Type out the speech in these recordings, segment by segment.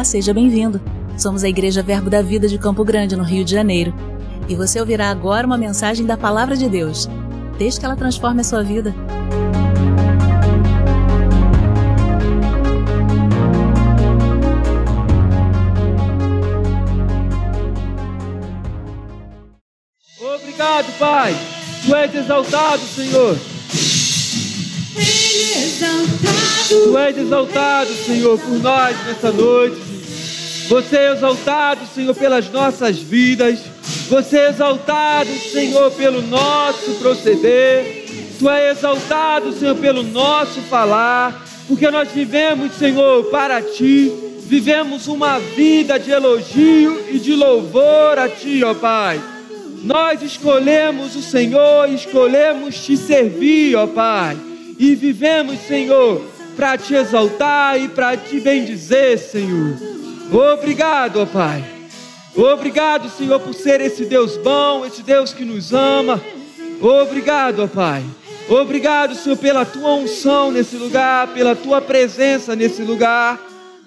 Olá, seja bem-vindo. Somos a Igreja Verbo da Vida de Campo Grande, no Rio de Janeiro. E você ouvirá agora uma mensagem da Palavra de Deus. Desde que ela transforme a sua vida. Obrigado, Pai. Tu és exaltado, Senhor. Tu és exaltado, Senhor, por nós nessa noite. Você é exaltado, Senhor, pelas nossas vidas. Você é exaltado, Senhor, pelo nosso proceder. Tu és exaltado, Senhor, pelo nosso falar. Porque nós vivemos, Senhor, para Ti. Vivemos uma vida de elogio e de louvor a Ti, ó Pai. Nós escolhemos o Senhor, escolhemos Te servir, ó Pai. E vivemos, Senhor, para Te exaltar e para Te bendizer, Senhor. Obrigado, ó Pai. Obrigado, Senhor, por ser esse Deus bom, esse Deus que nos ama. Obrigado, ó Pai. Obrigado, Senhor, pela tua unção nesse lugar, pela tua presença nesse lugar.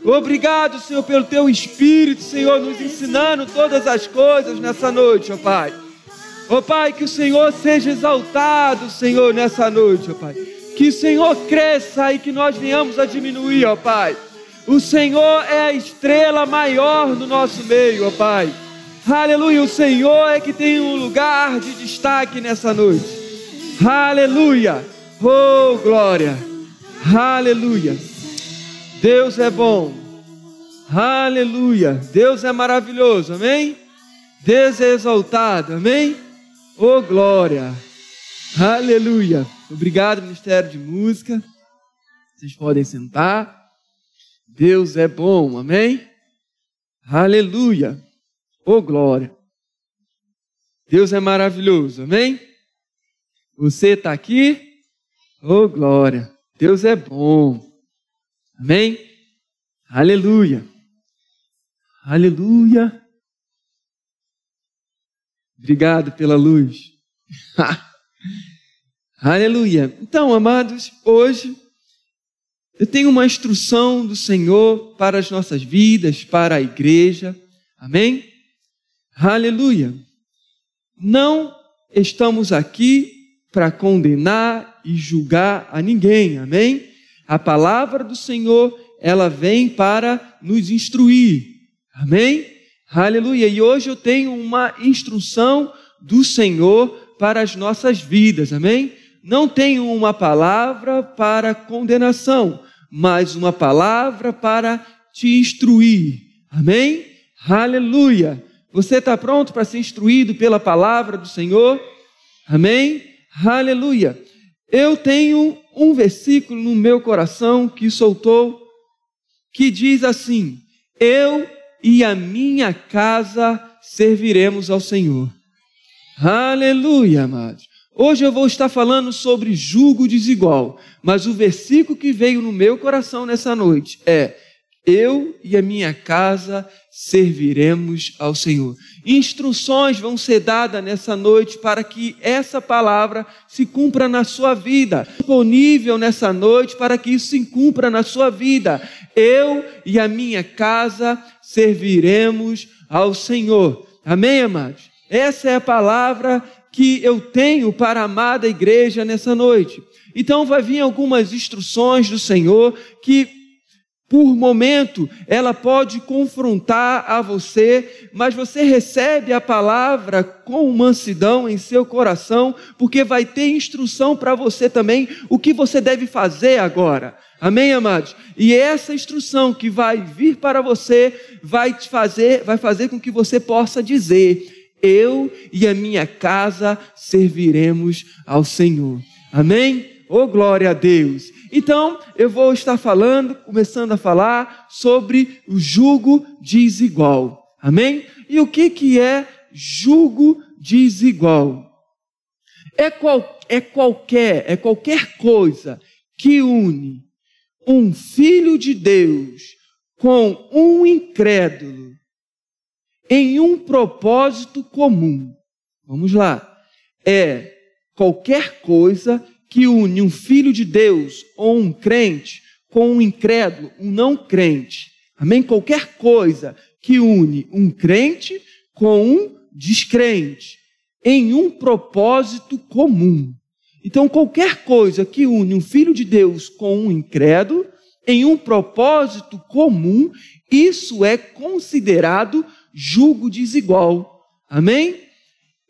Obrigado, Senhor, pelo teu espírito, Senhor, nos ensinando todas as coisas nessa noite, ó Pai. Ó Pai, que o Senhor seja exaltado, Senhor, nessa noite, ó Pai. Que o Senhor cresça e que nós venhamos a diminuir, ó Pai. O Senhor é a estrela maior no nosso meio, ó Pai. Aleluia. O Senhor é que tem um lugar de destaque nessa noite. Aleluia. Oh, glória. Aleluia. Deus é bom. Aleluia. Deus é maravilhoso. Amém? Deus é exaltado. Amém? Oh, glória. Aleluia. Obrigado, Ministério de Música. Vocês podem sentar. Deus é bom, amém? Aleluia, oh glória. Deus é maravilhoso, amém? Você está aqui? Oh glória, Deus é bom, amém? Aleluia, aleluia. Obrigado pela luz. aleluia. Então, amados, hoje eu tenho uma instrução do Senhor para as nossas vidas, para a igreja. Amém? Aleluia. Não estamos aqui para condenar e julgar a ninguém. Amém? A palavra do Senhor, ela vem para nos instruir. Amém? Aleluia. E hoje eu tenho uma instrução do Senhor para as nossas vidas. Amém? não tenho uma palavra para condenação, mas uma palavra para te instruir. Amém? Aleluia. Você está pronto para ser instruído pela palavra do Senhor? Amém? Aleluia. Eu tenho um versículo no meu coração que soltou, que diz assim: Eu e a minha casa serviremos ao Senhor. Aleluia, amados. Hoje eu vou estar falando sobre julgo desigual, mas o versículo que veio no meu coração nessa noite é: Eu e a minha casa serviremos ao Senhor. Instruções vão ser dadas nessa noite para que essa palavra se cumpra na sua vida. Disponível nessa noite para que isso se cumpra na sua vida. Eu e a minha casa serviremos ao Senhor. Amém, amados? Essa é a palavra que eu tenho para a amada igreja nessa noite. Então vai vir algumas instruções do Senhor que por momento ela pode confrontar a você, mas você recebe a palavra com mansidão em seu coração, porque vai ter instrução para você também o que você deve fazer agora. Amém, amados? E essa instrução que vai vir para você vai te fazer, vai fazer com que você possa dizer: eu e a minha casa serviremos ao Senhor. Amém? Oh, glória a Deus. Então, eu vou estar falando, começando a falar sobre o jugo desigual. Amém? E o que, que é jugo desigual? É, qual, é qualquer, é qualquer coisa que une um filho de Deus com um incrédulo em um propósito comum. Vamos lá. É qualquer coisa que une um filho de Deus ou um crente com um incrédulo, um não crente. Amém? Qualquer coisa que une um crente com um descrente em um propósito comum. Então, qualquer coisa que une um filho de Deus com um incrédulo em um propósito comum, isso é considerado julgo desigual. Amém?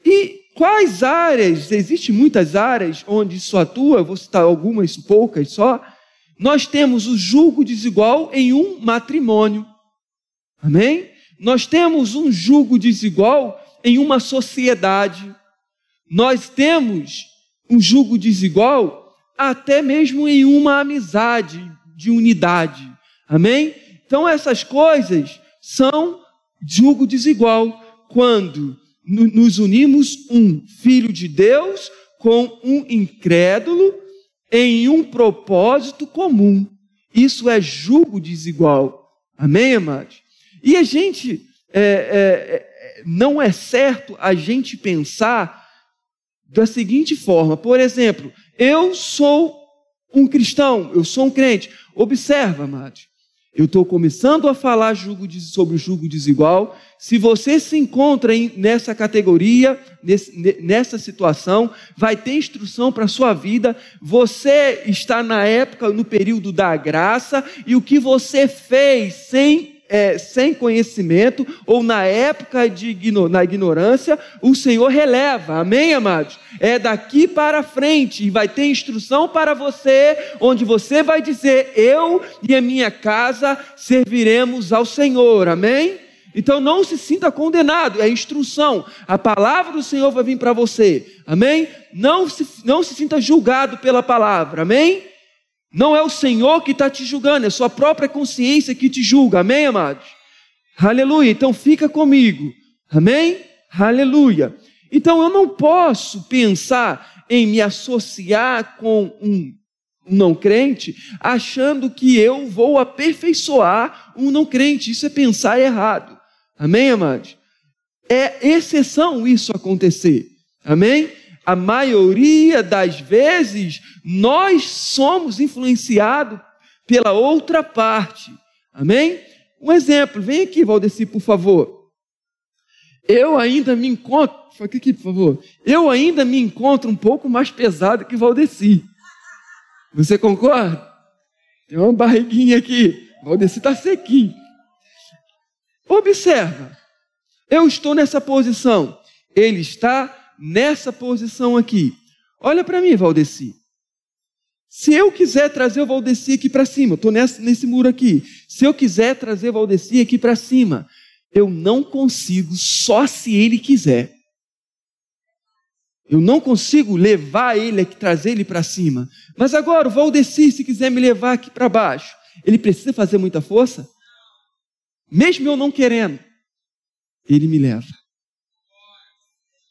E quais áreas, existem muitas áreas onde isso atua, vou citar algumas, poucas só. Nós temos o julgo desigual em um matrimônio. Amém? Nós temos um julgo desigual em uma sociedade. Nós temos um julgo desigual até mesmo em uma amizade de unidade. Amém? Então essas coisas são julgo desigual quando nos unimos um filho de Deus com um incrédulo em um propósito comum. Isso é julgo desigual. Amém, amados? E a gente é, é, é, não é certo a gente pensar da seguinte forma: por exemplo, eu sou um cristão, eu sou um crente. Observa, amados. Eu estou começando a falar sobre o jugo desigual. Se você se encontra nessa categoria, nessa situação, vai ter instrução para a sua vida. Você está na época, no período da graça, e o que você fez sem é, sem conhecimento ou na época de na ignorância, o Senhor releva. Amém, amados? É daqui para frente e vai ter instrução para você, onde você vai dizer: Eu e a minha casa serviremos ao Senhor. Amém? Então não se sinta condenado, é instrução. A palavra do Senhor vai vir para você. Amém? Não se, não se sinta julgado pela palavra. Amém? Não é o Senhor que está te julgando, é sua própria consciência que te julga. Amém, amados? Aleluia. Então fica comigo. Amém? Aleluia. Então eu não posso pensar em me associar com um não crente achando que eu vou aperfeiçoar um não crente. Isso é pensar errado. Amém, amados? É exceção isso acontecer. Amém? A maioria das vezes, nós somos influenciados pela outra parte. Amém? Um exemplo, vem aqui, Valdeci, por favor. Eu ainda me encontro, fica aqui, por favor. Eu ainda me encontro um pouco mais pesado que Valdeci. Você concorda? Tem uma barriguinha aqui. Valdeci está sequinho. Observa. Eu estou nessa posição. Ele está nessa posição aqui. Olha para mim, Valdeci. Se eu quiser trazer o Valdeci aqui para cima, estou nesse muro aqui. Se eu quiser trazer o Valdeci aqui para cima, eu não consigo só se ele quiser. Eu não consigo levar ele trazer ele para cima. Mas agora, o Valdeci, se quiser me levar aqui para baixo, ele precisa fazer muita força? Mesmo eu não querendo, ele me leva.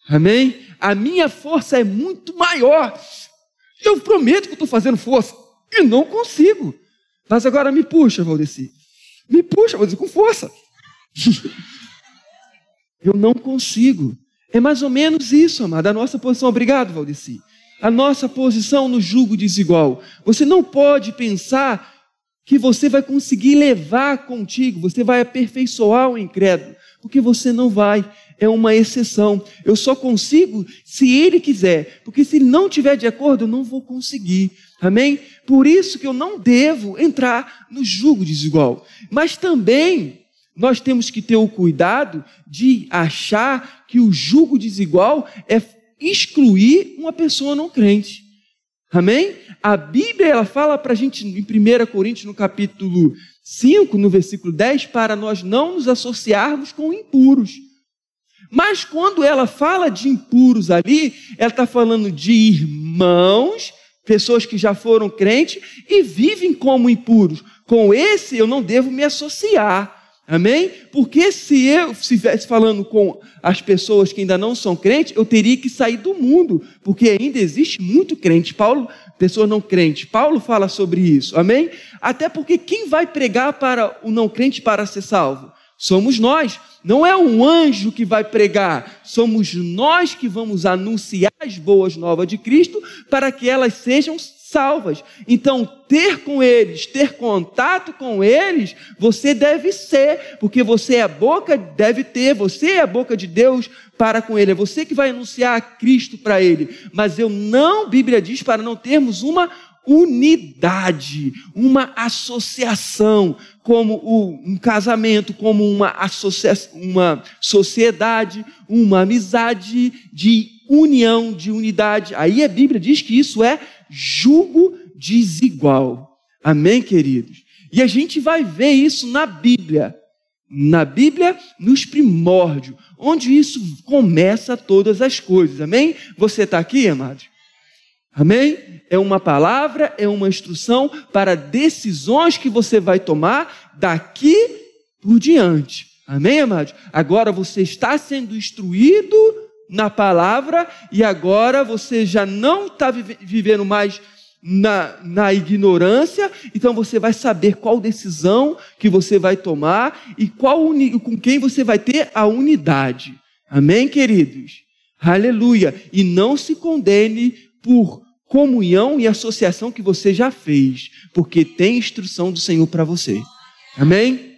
Amém? A minha força é muito maior. Eu prometo que estou fazendo força. E não consigo. Mas agora me puxa, Valdeci. Me puxa, Valdeci, com força. eu não consigo. É mais ou menos isso, amado. A nossa posição. Obrigado, Valdeci. A nossa posição no jugo desigual. Você não pode pensar que você vai conseguir levar contigo, você vai aperfeiçoar o incrédulo, porque você não vai é uma exceção. Eu só consigo se ele quiser, porque se ele não tiver de acordo, eu não vou conseguir. Amém? Por isso que eu não devo entrar no jugo desigual. Mas também nós temos que ter o cuidado de achar que o jugo desigual é excluir uma pessoa não crente. Amém? A Bíblia ela fala para a gente em 1 Coríntios, no capítulo 5, no versículo 10, para nós não nos associarmos com impuros. Mas quando ela fala de impuros ali, ela está falando de irmãos, pessoas que já foram crentes e vivem como impuros. Com esse eu não devo me associar. Amém? Porque se eu estivesse falando com as pessoas que ainda não são crentes, eu teria que sair do mundo, porque ainda existe muito crente. Paulo, pessoas não crentes. Paulo fala sobre isso. Amém? Até porque quem vai pregar para o não crente para ser salvo? Somos nós. Não é um anjo que vai pregar, somos nós que vamos anunciar as boas novas de Cristo para que elas sejam salvas. Então, ter com eles, ter contato com eles, você deve ser, porque você é a boca, deve ter, você é a boca de Deus para com ele. É você que vai anunciar Cristo para ele. Mas eu não, Bíblia diz, para não termos uma unidade, uma associação, como um casamento, como uma, associação, uma sociedade, uma amizade de união, de unidade. Aí a Bíblia diz que isso é jugo desigual. Amém, queridos? E a gente vai ver isso na Bíblia. Na Bíblia, nos primórdios, onde isso começa todas as coisas. Amém? Você está aqui, amados? Amém? É uma palavra, é uma instrução para decisões que você vai tomar daqui por diante. Amém, amados? Agora você está sendo instruído na palavra e agora você já não está vivendo mais na, na ignorância, então você vai saber qual decisão que você vai tomar e qual com quem você vai ter a unidade. Amém, queridos? Aleluia. E não se condene por comunhão e associação que você já fez, porque tem instrução do Senhor para você. Amém?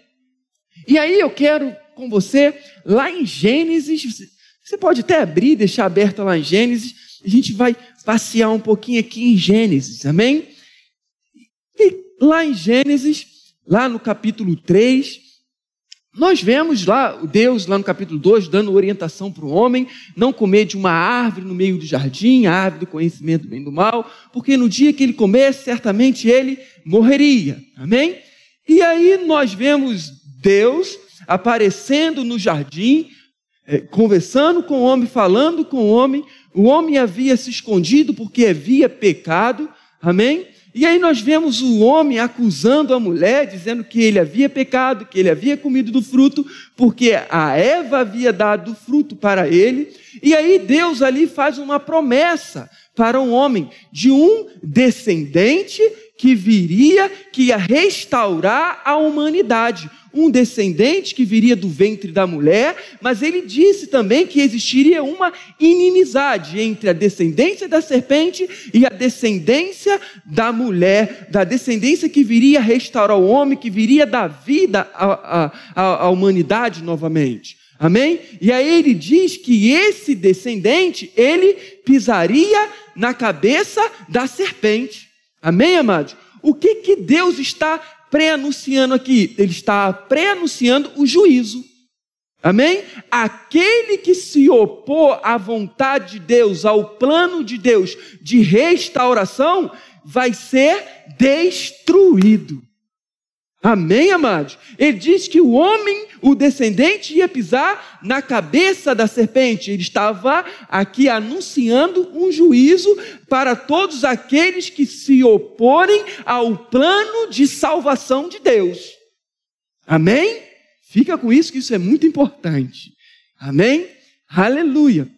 E aí eu quero com você, lá em Gênesis, você pode até abrir, deixar aberto lá em Gênesis, a gente vai passear um pouquinho aqui em Gênesis, amém? E lá em Gênesis, lá no capítulo 3, nós vemos lá Deus, lá no capítulo 2, dando orientação para o homem, não comer de uma árvore no meio do jardim, a árvore do conhecimento do bem e do mal, porque no dia que ele comesse, certamente ele morreria. Amém? E aí nós vemos Deus aparecendo no jardim, conversando com o homem, falando com o homem. O homem havia se escondido porque havia pecado. Amém? E aí nós vemos o homem acusando a mulher, dizendo que ele havia pecado, que ele havia comido do fruto, porque a Eva havia dado fruto para ele. E aí Deus ali faz uma promessa para um homem de um descendente que viria, que ia restaurar a humanidade um descendente que viria do ventre da mulher, mas ele disse também que existiria uma inimizade entre a descendência da serpente e a descendência da mulher, da descendência que viria restaurar o homem, que viria dar vida à, à, à humanidade novamente. Amém? E aí ele diz que esse descendente, ele pisaria na cabeça da serpente. Amém, amados? O que que Deus está pré-anunciando aqui? Ele está pré-anunciando o juízo. Amém? Aquele que se opor à vontade de Deus, ao plano de Deus de restauração, vai ser destruído. Amém, amados? Ele diz que o homem, o descendente, ia pisar na cabeça da serpente. Ele estava aqui anunciando um juízo para todos aqueles que se oporem ao plano de salvação de Deus. Amém? Fica com isso, que isso é muito importante. Amém? Aleluia.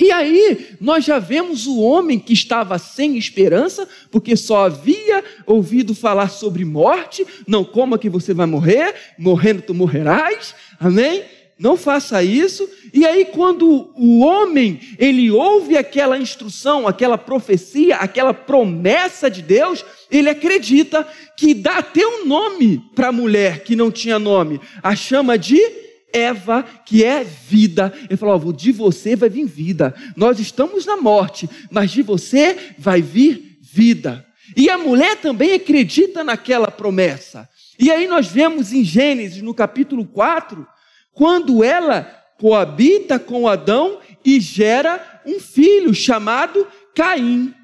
E aí, nós já vemos o homem que estava sem esperança, porque só havia ouvido falar sobre morte, não coma que você vai morrer, morrendo tu morrerás, amém? Não faça isso. E aí, quando o homem, ele ouve aquela instrução, aquela profecia, aquela promessa de Deus, ele acredita que dá até um nome para a mulher que não tinha nome, a chama de Eva, que é vida. Ele falou: de você vai vir vida. Nós estamos na morte, mas de você vai vir vida. E a mulher também acredita naquela promessa. E aí nós vemos em Gênesis, no capítulo 4, quando ela coabita com Adão e gera um filho chamado Caim.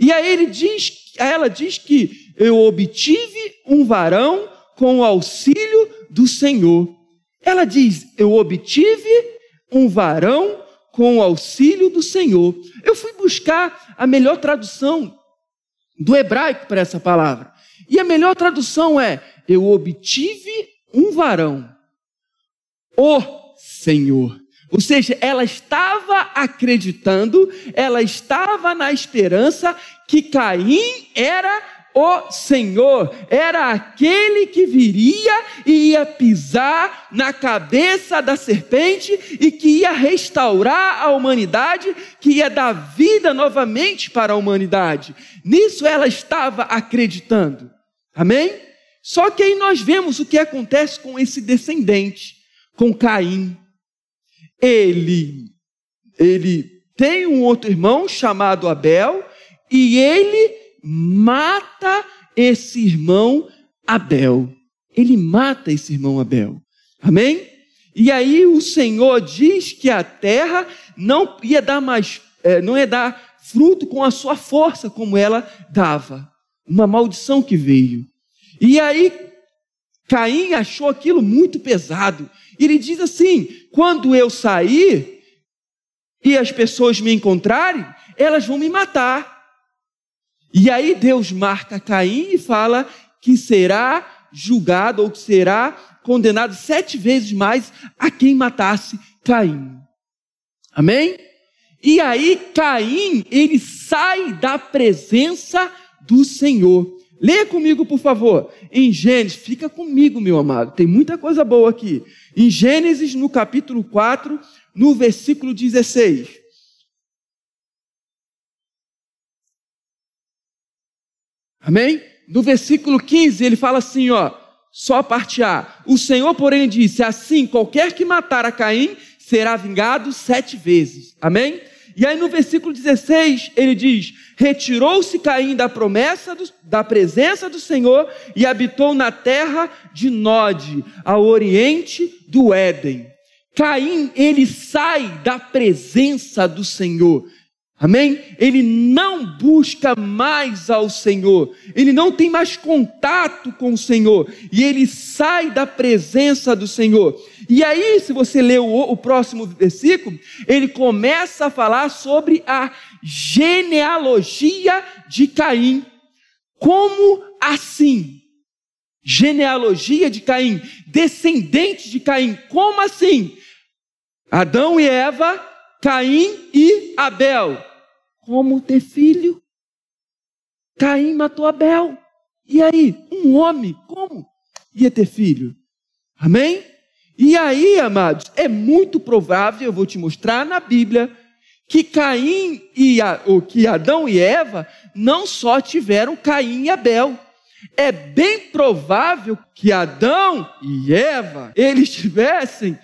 E aí ele diz, ela diz que eu obtive um varão com o auxílio do Senhor. Ela diz: Eu obtive um varão com o auxílio do Senhor. Eu fui buscar a melhor tradução do hebraico para essa palavra. E a melhor tradução é: Eu obtive um varão, o Senhor. Ou seja, ela estava acreditando, ela estava na esperança que Caim era o Senhor era aquele que viria e ia pisar na cabeça da serpente e que ia restaurar a humanidade, que ia dar vida novamente para a humanidade. Nisso ela estava acreditando. Amém? Só que aí nós vemos o que acontece com esse descendente, com Caim. Ele ele tem um outro irmão chamado Abel e ele mata esse irmão Abel. Ele mata esse irmão Abel. Amém? E aí o Senhor diz que a terra não ia dar mais, é, não ia dar fruto com a sua força como ela dava. Uma maldição que veio. E aí Caim achou aquilo muito pesado. Ele diz assim: quando eu sair e as pessoas me encontrarem, elas vão me matar. E aí Deus marca Caim e fala que será julgado ou que será condenado sete vezes mais a quem matasse Caim. Amém? E aí Caim, ele sai da presença do Senhor. Leia comigo, por favor, em Gênesis, fica comigo, meu amado, tem muita coisa boa aqui. Em Gênesis, no capítulo 4, no versículo 16. Amém? No versículo 15, ele fala assim, ó, só a parte A. O Senhor, porém, disse: Assim, qualquer que matar a Caim será vingado sete vezes. Amém? E aí no versículo 16, ele diz: Retirou-se Caim da promessa, do, da presença do Senhor e habitou na terra de Nod, ao oriente do Éden. Caim, ele sai da presença do Senhor. Amém? Ele não busca mais ao Senhor, ele não tem mais contato com o Senhor, e ele sai da presença do Senhor. E aí, se você ler o, o próximo versículo, ele começa a falar sobre a genealogia de Caim. Como assim? Genealogia de Caim, descendente de Caim, como assim? Adão e Eva Caim e Abel. Como ter filho? Caim matou Abel. E aí, um homem, como ia ter filho? Amém? E aí, amados, é muito provável, eu vou te mostrar na Bíblia, que Caim e ou que Adão e Eva não só tiveram Caim e Abel. É bem provável que Adão e Eva eles tivessem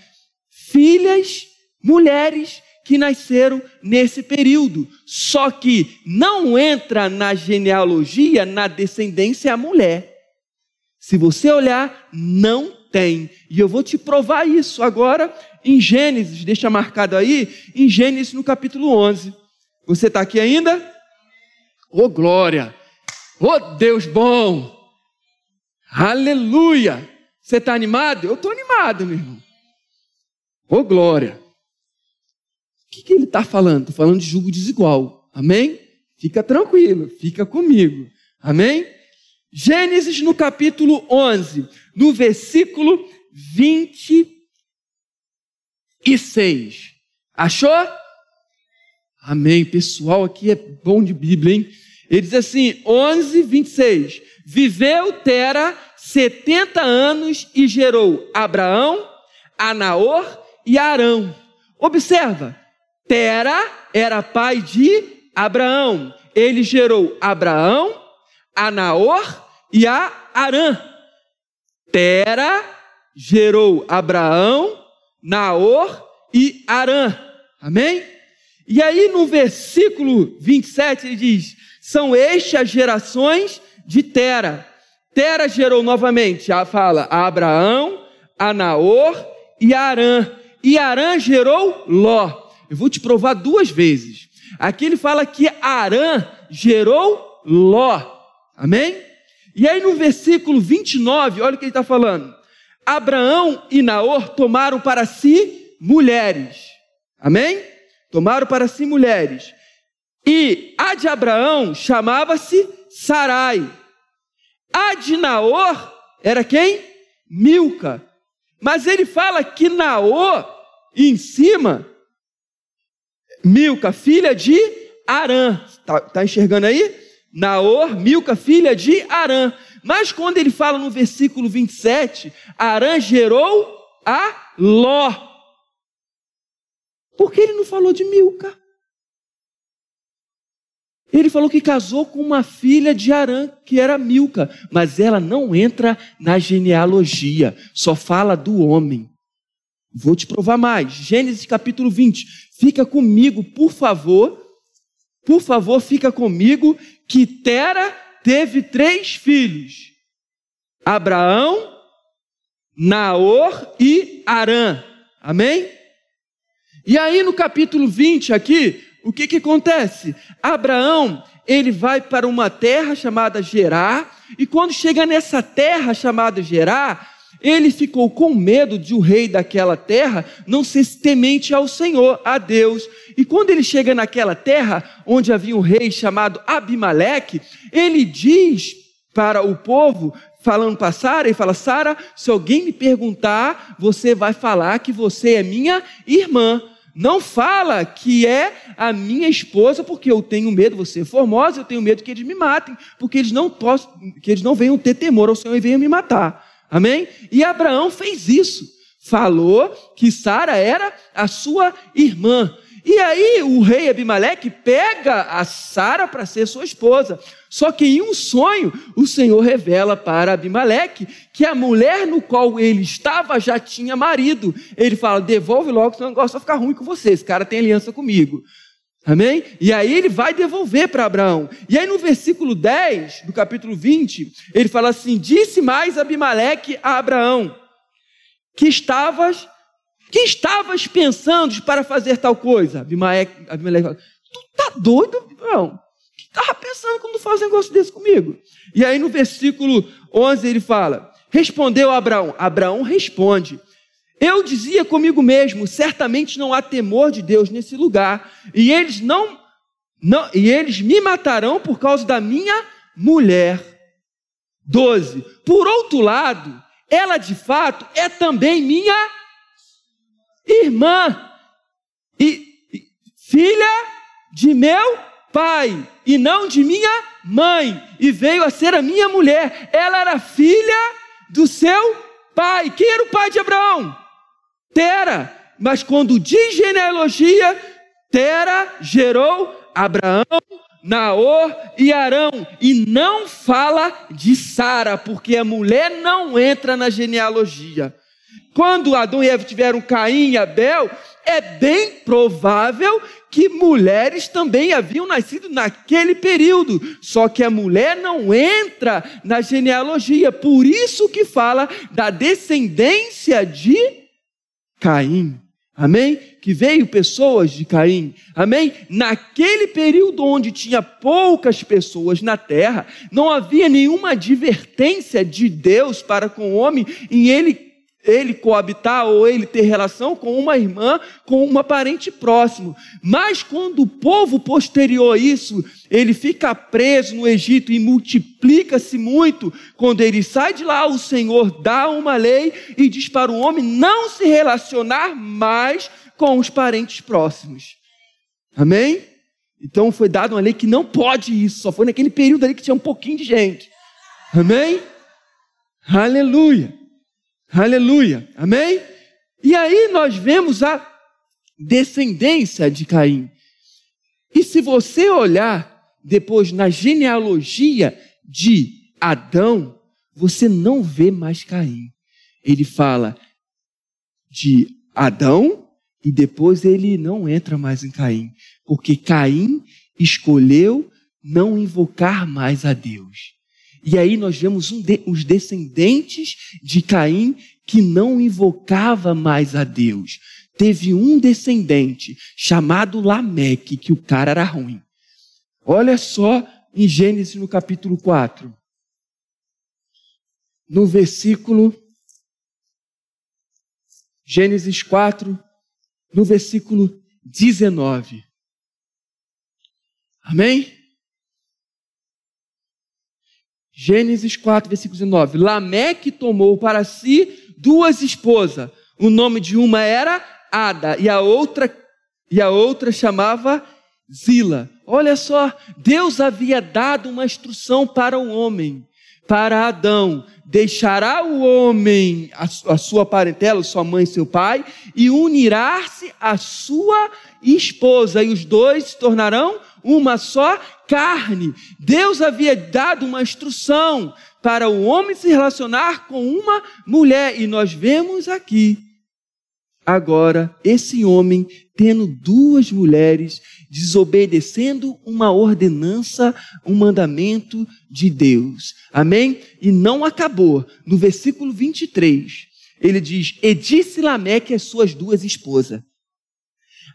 filhas, mulheres que nasceram nesse período. Só que não entra na genealogia, na descendência, a mulher. Se você olhar, não tem. E eu vou te provar isso agora em Gênesis, deixa marcado aí, em Gênesis no capítulo 11. Você está aqui ainda? Ô oh, glória! Ô oh, Deus bom! Aleluia! Você está animado? Eu estou animado, meu irmão. Ô oh, glória! O que, que ele está falando? Está falando de julgo desigual. Amém? Fica tranquilo, fica comigo. Amém? Gênesis no capítulo 11, no versículo 26. Achou? Amém. Pessoal, aqui é bom de Bíblia, hein? Ele diz assim: 11, 26. Viveu Tera 70 anos e gerou Abraão, Anaor e Arão. Observa, Tera era pai de Abraão. Ele gerou Abraão, a Naor e a Arã. Tera gerou Abraão, Naor e Arã. Amém? E aí no versículo 27 ele diz: São estas as gerações de Tera. Tera gerou novamente, fala, a Abraão, a Naor e a Arã. E Arã gerou Ló. Eu vou te provar duas vezes. Aqui ele fala que Arã gerou Ló. Amém? E aí no versículo 29, olha o que ele está falando. Abraão e Naor tomaram para si mulheres. Amém? Tomaram para si mulheres. E a de Abraão chamava-se Sarai. A de Naor era quem? Milca. Mas ele fala que Naor, em cima, Milca, filha de Arã. Está tá enxergando aí? Naor, Milca, filha de Arã. Mas quando ele fala no versículo 27, Arã gerou a Ló. Por que ele não falou de Milca? Ele falou que casou com uma filha de Arã, que era Milca, mas ela não entra na genealogia, só fala do homem. Vou te provar mais. Gênesis capítulo 20. Fica comigo, por favor. Por favor, fica comigo que Tera teve três filhos: Abraão, Naor e Arã. Amém? E aí no capítulo 20 aqui, o que que acontece? Abraão, ele vai para uma terra chamada Gerar, e quando chega nessa terra chamada Gerar, ele ficou com medo de o rei daquela terra não ser temente ao Senhor, a Deus. E quando ele chega naquela terra, onde havia um rei chamado Abimeleque, ele diz para o povo, falando para Sara, ele fala: Sara, se alguém me perguntar, você vai falar que você é minha irmã. Não fala que é a minha esposa, porque eu tenho medo, você é formosa, eu tenho medo que eles me matem, porque eles não possam, que eles não venham ter temor ao Senhor e venham me matar. Amém? E Abraão fez isso. Falou que Sara era a sua irmã. E aí o rei Abimeleque pega a Sara para ser sua esposa. Só que em um sonho, o Senhor revela para Abimeleque que a mulher no qual ele estava já tinha marido. Ele fala: devolve logo, senão o negócio vai ficar ruim com você. Esse cara tem aliança comigo. Amém? E aí ele vai devolver para Abraão. E aí no versículo 10 do capítulo 20, ele fala assim: Disse mais Abimeleque a Abraão: Que estavas, que estavas pensando para fazer tal coisa? Abimeleque, Abimeleque fala: Tu tá doido, Abraão? Que estava pensando quando faz um negócio desse comigo? E aí no versículo 11 ele fala: Respondeu Abraão. Abraão responde: eu dizia comigo mesmo: certamente não há temor de Deus nesse lugar, e eles não, não e eles me matarão por causa da minha mulher. 12. Por outro lado, ela de fato é também minha irmã e, e filha de meu pai e não de minha mãe, e veio a ser a minha mulher. Ela era filha do seu pai. Quem era o pai de Abraão? Tera, mas quando diz genealogia, Tera gerou Abraão, Naor e Arão, e não fala de Sara, porque a mulher não entra na genealogia. Quando Adão e Eva tiveram Caim e Abel, é bem provável que mulheres também haviam nascido naquele período, só que a mulher não entra na genealogia, por isso que fala da descendência de Caim. Amém? Que veio pessoas de Caim. Amém? Naquele período onde tinha poucas pessoas na terra, não havia nenhuma advertência de Deus para com o homem em ele ele coabitar ou ele ter relação com uma irmã, com uma parente próximo. Mas quando o povo posterior a isso, ele fica preso no Egito e multiplica-se muito, quando ele sai de lá, o Senhor dá uma lei e diz para o homem não se relacionar mais com os parentes próximos. Amém? Então foi dada uma lei que não pode isso, só foi naquele período ali que tinha um pouquinho de gente. Amém? Aleluia. Aleluia. Amém? E aí nós vemos a descendência de Caim. E se você olhar depois na genealogia de Adão, você não vê mais Caim. Ele fala de Adão e depois ele não entra mais em Caim, porque Caim escolheu não invocar mais a Deus. E aí nós vemos um de, os descendentes de Caim que não invocava mais a Deus. Teve um descendente chamado Lameque, que o cara era ruim. Olha só em Gênesis no capítulo 4. No versículo Gênesis 4, no versículo 19. Amém? Gênesis 4, versículo 19. Lameque tomou para si duas esposas. O nome de uma era Ada e a outra e a outra chamava Zila. Olha só, Deus havia dado uma instrução para o homem, para Adão. Deixará o homem a, sua parentela, sua mãe e seu pai, e unirá-se à sua esposa, e os dois se tornarão uma só carne. Deus havia dado uma instrução para o homem se relacionar com uma mulher, e nós vemos aqui agora esse homem tendo duas mulheres, desobedecendo uma ordenança, um mandamento de Deus. Amém? E não acabou. No versículo 23, ele diz: E disse Lameque às suas duas esposas,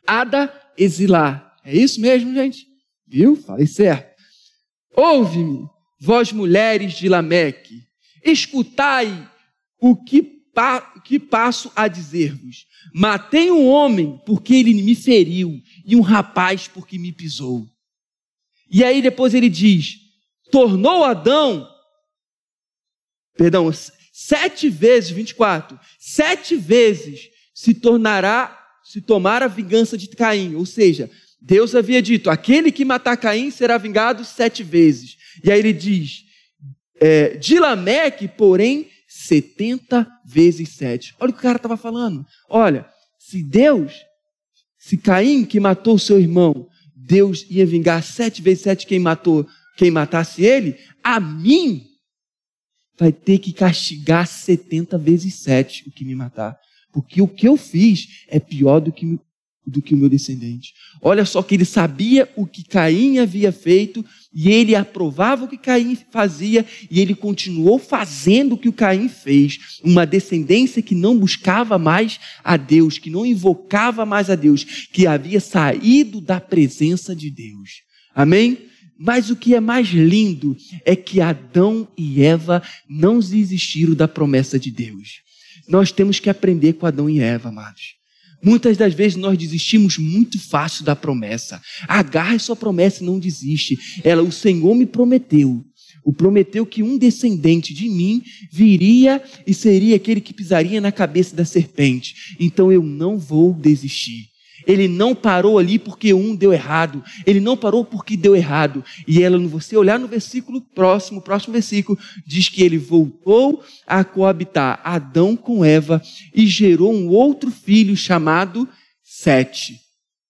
Ada e Zilá. É isso mesmo, gente? Viu? Falei certo. Ouve-me, vós mulheres de Lameque, escutai o que, pa que passo a dizer-vos. Matei um homem porque ele me feriu, e um rapaz porque me pisou. E aí depois ele diz: tornou Adão, perdão, sete vezes, 24, sete vezes se tornará, se tomar a vingança de Caim. Ou seja, Deus havia dito: aquele que matar Caim será vingado sete vezes. E aí ele diz: é, de Lameque, porém, 70 vezes 7. Olha o que o cara estava falando. Olha, se Deus, se Caim que matou seu irmão, Deus ia vingar sete vezes sete quem matou, quem matasse ele, a mim vai ter que castigar 70 vezes 7 o que me matar. Porque o que eu fiz é pior do que do que o meu descendente. Olha só que ele sabia o que Caim havia feito e ele aprovava o que Caim fazia e ele continuou fazendo o que o Caim fez. Uma descendência que não buscava mais a Deus, que não invocava mais a Deus, que havia saído da presença de Deus. Amém? Mas o que é mais lindo é que Adão e Eva não desistiram da promessa de Deus. Nós temos que aprender com Adão e Eva, amados. Muitas das vezes nós desistimos muito fácil da promessa. Agarre sua promessa e não desiste. Ela, o Senhor me prometeu. O prometeu que um descendente de mim viria e seria aquele que pisaria na cabeça da serpente. Então eu não vou desistir. Ele não parou ali porque um deu errado. Ele não parou porque deu errado. E ela, você olhar no versículo próximo, próximo versículo, diz que ele voltou a coabitar Adão com Eva e gerou um outro filho chamado Sete.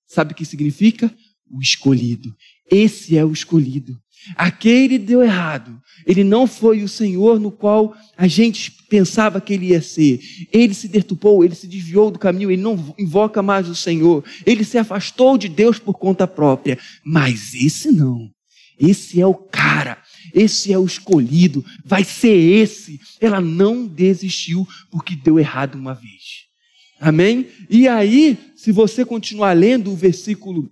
Sabe o que significa? O escolhido. Esse é o escolhido. Aquele deu errado. Ele não foi o Senhor no qual a gente pensava que ele ia ser. Ele se deturpou, ele se desviou do caminho, ele não invoca mais o Senhor. Ele se afastou de Deus por conta própria. Mas esse não. Esse é o cara. Esse é o escolhido. Vai ser esse. Ela não desistiu porque deu errado uma vez. Amém? E aí, se você continuar lendo o versículo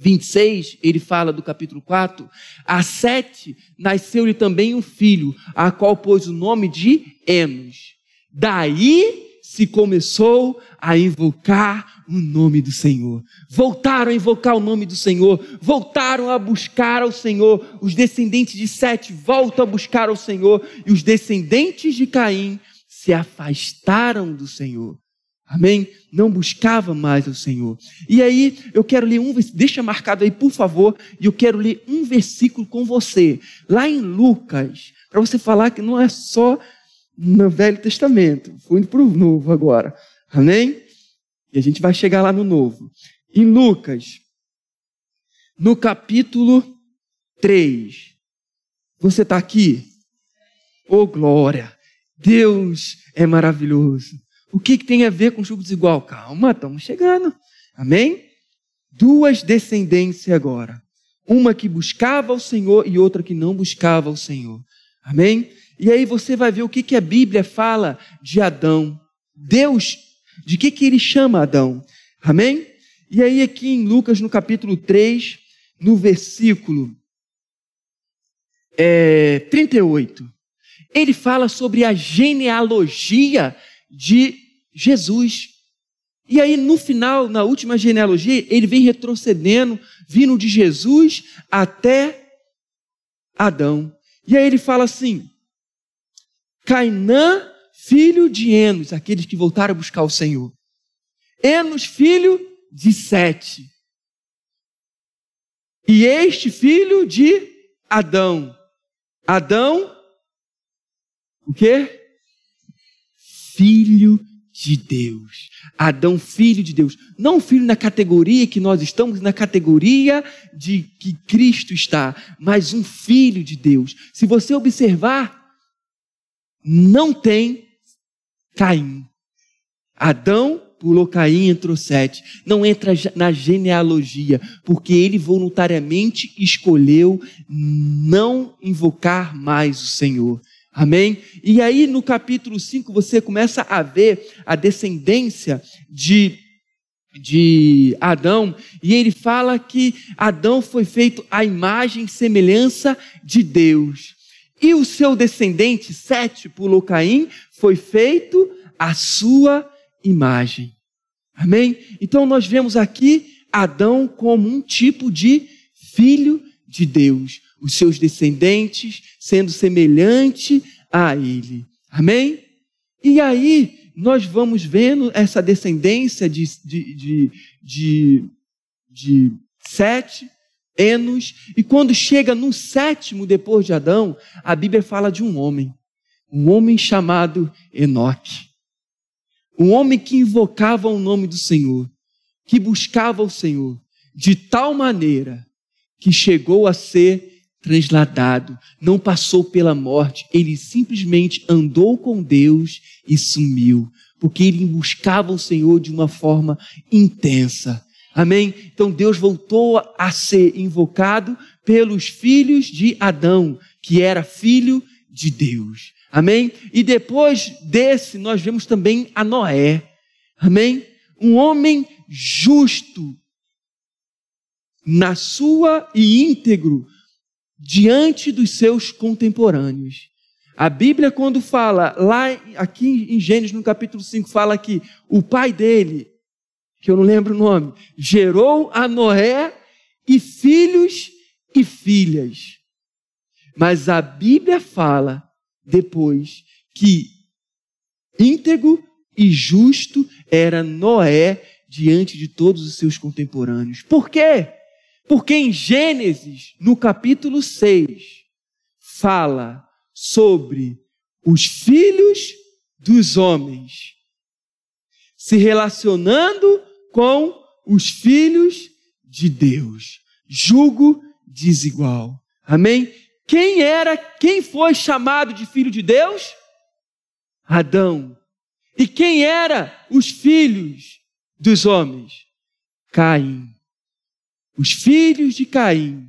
26, ele fala do capítulo 4, a sete nasceu-lhe também um filho, a qual pôs o nome de Enos. Daí se começou a invocar o nome do Senhor. Voltaram a invocar o nome do Senhor, voltaram a buscar ao Senhor. Os descendentes de Sete voltam a buscar ao Senhor, e os descendentes de Caim se afastaram do Senhor. Amém? Não buscava mais o Senhor. E aí, eu quero ler um, deixa marcado aí, por favor, e eu quero ler um versículo com você, lá em Lucas, para você falar que não é só no Velho Testamento, fui indo para o Novo agora. Amém? E a gente vai chegar lá no Novo. Em Lucas, no capítulo 3, você está aqui? Oh, glória! Deus é maravilhoso. O que, que tem a ver com jugo desigual? Calma, estamos chegando. Amém? Duas descendências agora. Uma que buscava o Senhor e outra que não buscava o Senhor. Amém? E aí você vai ver o que, que a Bíblia fala de Adão. Deus, de que, que ele chama Adão? Amém? E aí, aqui em Lucas, no capítulo 3, no versículo é, 38, ele fala sobre a genealogia de Jesus. E aí, no final, na última genealogia, ele vem retrocedendo, vindo de Jesus até Adão. E aí ele fala assim: Cainã, filho de Enos, aqueles que voltaram a buscar o Senhor. Enos, filho de Sete. E este filho de Adão. Adão, o quê? Filho de Deus. Adão, filho de Deus. Não filho na categoria que nós estamos, na categoria de que Cristo está, mas um filho de Deus. Se você observar, não tem Caim. Adão pulou Caim, entrou Sete. Não entra na genealogia, porque ele voluntariamente escolheu não invocar mais o Senhor. Amém? E aí no capítulo 5 você começa a ver a descendência de, de Adão, e ele fala que Adão foi feito à imagem e semelhança de Deus. E o seu descendente, Sete, pulou Caim, foi feito à sua imagem. Amém? Então nós vemos aqui Adão como um tipo de filho de Deus, os seus descendentes sendo semelhante a ele. Amém? E aí nós vamos vendo essa descendência de, de, de, de, de Sete, Enos, e quando chega no sétimo depois de Adão, a Bíblia fala de um homem, um homem chamado Enoque. Um homem que invocava o nome do Senhor, que buscava o Senhor, de tal maneira que chegou a ser transladado, não passou pela morte, ele simplesmente andou com Deus e sumiu, porque ele buscava o Senhor de uma forma intensa. Amém? Então Deus voltou a ser invocado pelos filhos de Adão, que era filho de Deus. Amém? E depois desse, nós vemos também a Noé. Amém? Um homem justo na sua e íntegro diante dos seus contemporâneos. A Bíblia, quando fala, lá aqui em Gênesis, no capítulo 5, fala que o pai dele, que eu não lembro o nome, gerou a Noé e filhos e filhas. Mas a Bíblia fala depois que íntegro e justo era Noé diante de todos os seus contemporâneos. Por quê? Porque em Gênesis, no capítulo 6, fala sobre os filhos dos homens se relacionando com os filhos de Deus. Julgo desigual. Amém? Quem era, quem foi chamado de filho de Deus? Adão. E quem era os filhos dos homens? Caim. Os filhos de Caim,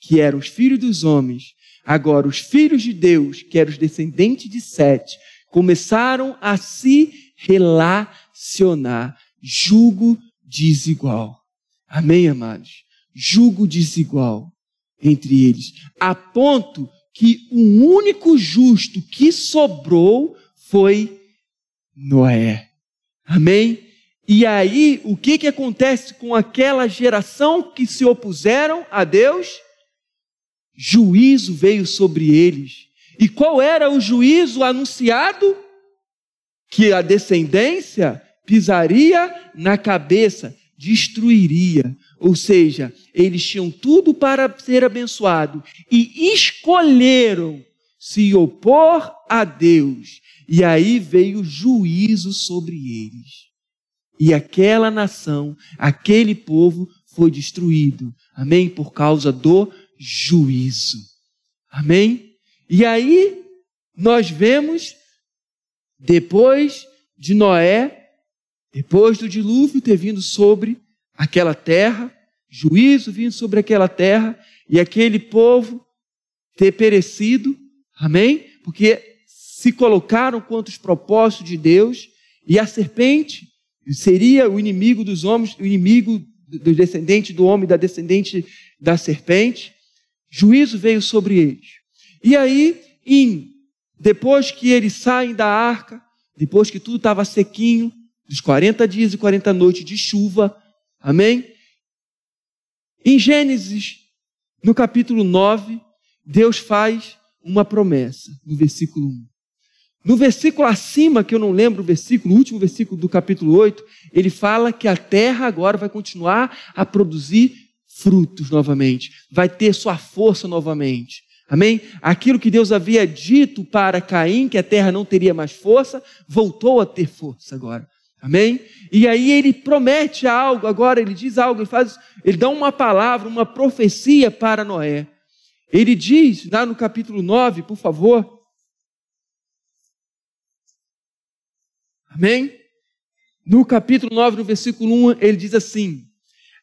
que eram os filhos dos homens, agora os filhos de Deus, que eram os descendentes de Sete, começaram a se relacionar. Jugo desigual. Amém, amados? Jugo desigual entre eles, a ponto que o único justo que sobrou foi Noé. Amém? E aí, o que, que acontece com aquela geração que se opuseram a Deus? Juízo veio sobre eles. E qual era o juízo anunciado? Que a descendência pisaria na cabeça, destruiria. Ou seja, eles tinham tudo para ser abençoado e escolheram se opor a Deus. E aí veio juízo sobre eles. E aquela nação, aquele povo foi destruído. Amém? Por causa do juízo. Amém? E aí nós vemos, depois de Noé, depois do dilúvio ter vindo sobre aquela terra, juízo vindo sobre aquela terra e aquele povo ter perecido, amém? Porque se colocaram contra os propósitos de Deus e a serpente seria o inimigo dos homens, o inimigo do descendente do homem, da descendente da serpente. Juízo veio sobre eles. E aí, em, depois que eles saem da arca, depois que tudo estava sequinho, dos 40 dias e 40 noites de chuva, Amém? Em Gênesis, no capítulo 9, Deus faz uma promessa, no versículo 1. No versículo acima, que eu não lembro o versículo, o último versículo do capítulo 8, ele fala que a terra agora vai continuar a produzir frutos novamente, vai ter sua força novamente. Amém? Aquilo que Deus havia dito para Caim, que a terra não teria mais força, voltou a ter força agora. Amém? E aí ele promete algo, agora ele diz algo, ele faz, ele dá uma palavra, uma profecia para Noé. Ele diz, lá no capítulo 9, por favor. Amém? No capítulo 9, no versículo 1, ele diz assim: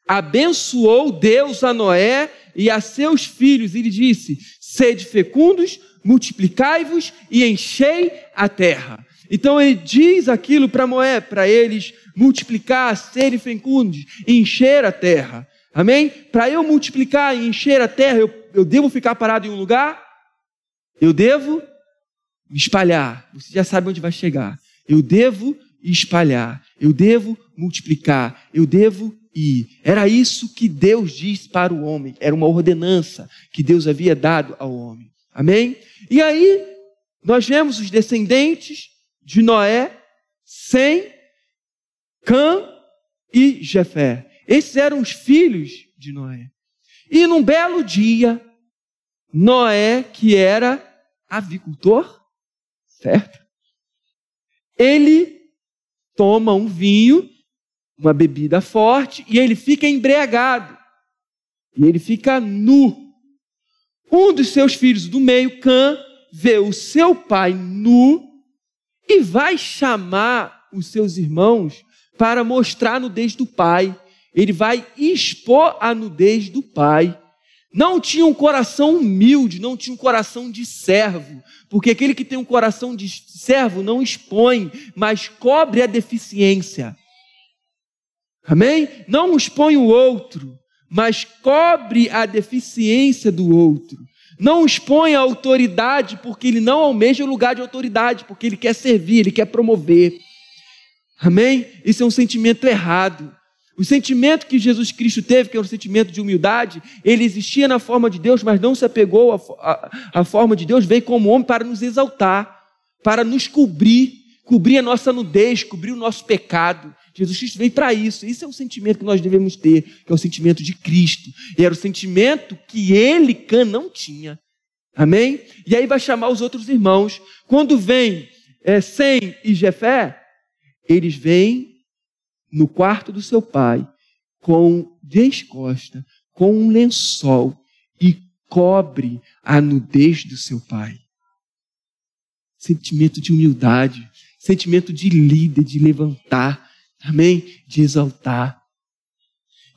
Abençoou Deus a Noé e a seus filhos, e lhe disse: Sede fecundos, multiplicai-vos e enchei a terra. Então ele diz aquilo para Noé, para eles multiplicar, serem fecundos, encher a terra. Amém? Para eu multiplicar e encher a terra, eu, eu devo ficar parado em um lugar? Eu devo me espalhar. Você já sabe onde vai chegar. Eu devo espalhar. Eu devo multiplicar. Eu devo ir. Era isso que Deus disse para o homem. Era uma ordenança que Deus havia dado ao homem. Amém? E aí, nós vemos os descendentes de Noé, Sem, Cã e Jefé. Esses eram os filhos de Noé. E num belo dia, Noé, que era avicultor, certo? Ele toma um vinho uma bebida forte e ele fica embriagado. E ele fica nu. Um dos seus filhos do meio, Cã, vê o seu pai nu e vai chamar os seus irmãos para mostrar a nudez do pai. Ele vai expor a nudez do pai. Não tinha um coração humilde, não tinha um coração de servo, porque aquele que tem um coração de servo não expõe, mas cobre a deficiência. Amém? Não expõe o outro, mas cobre a deficiência do outro. Não expõe a autoridade, porque ele não almeja o lugar de autoridade, porque ele quer servir, ele quer promover. Amém? Isso é um sentimento errado. O sentimento que Jesus Cristo teve, que é um sentimento de humildade, ele existia na forma de Deus, mas não se apegou à, forma de Deus, veio como homem para nos exaltar, para nos cobrir, cobrir a nossa nudez, cobrir o nosso pecado. Jesus Cristo veio para isso. Isso é um sentimento que nós devemos ter, que é o sentimento de Cristo. E era o sentimento que ele, Cã, não tinha. Amém? E aí vai chamar os outros irmãos. Quando vem é, Sem e Jefé, eles vêm no quarto do seu pai, com descosta, com um lençol, e cobre a nudez do seu pai. Sentimento de humildade, sentimento de líder, de levantar, amém? De exaltar.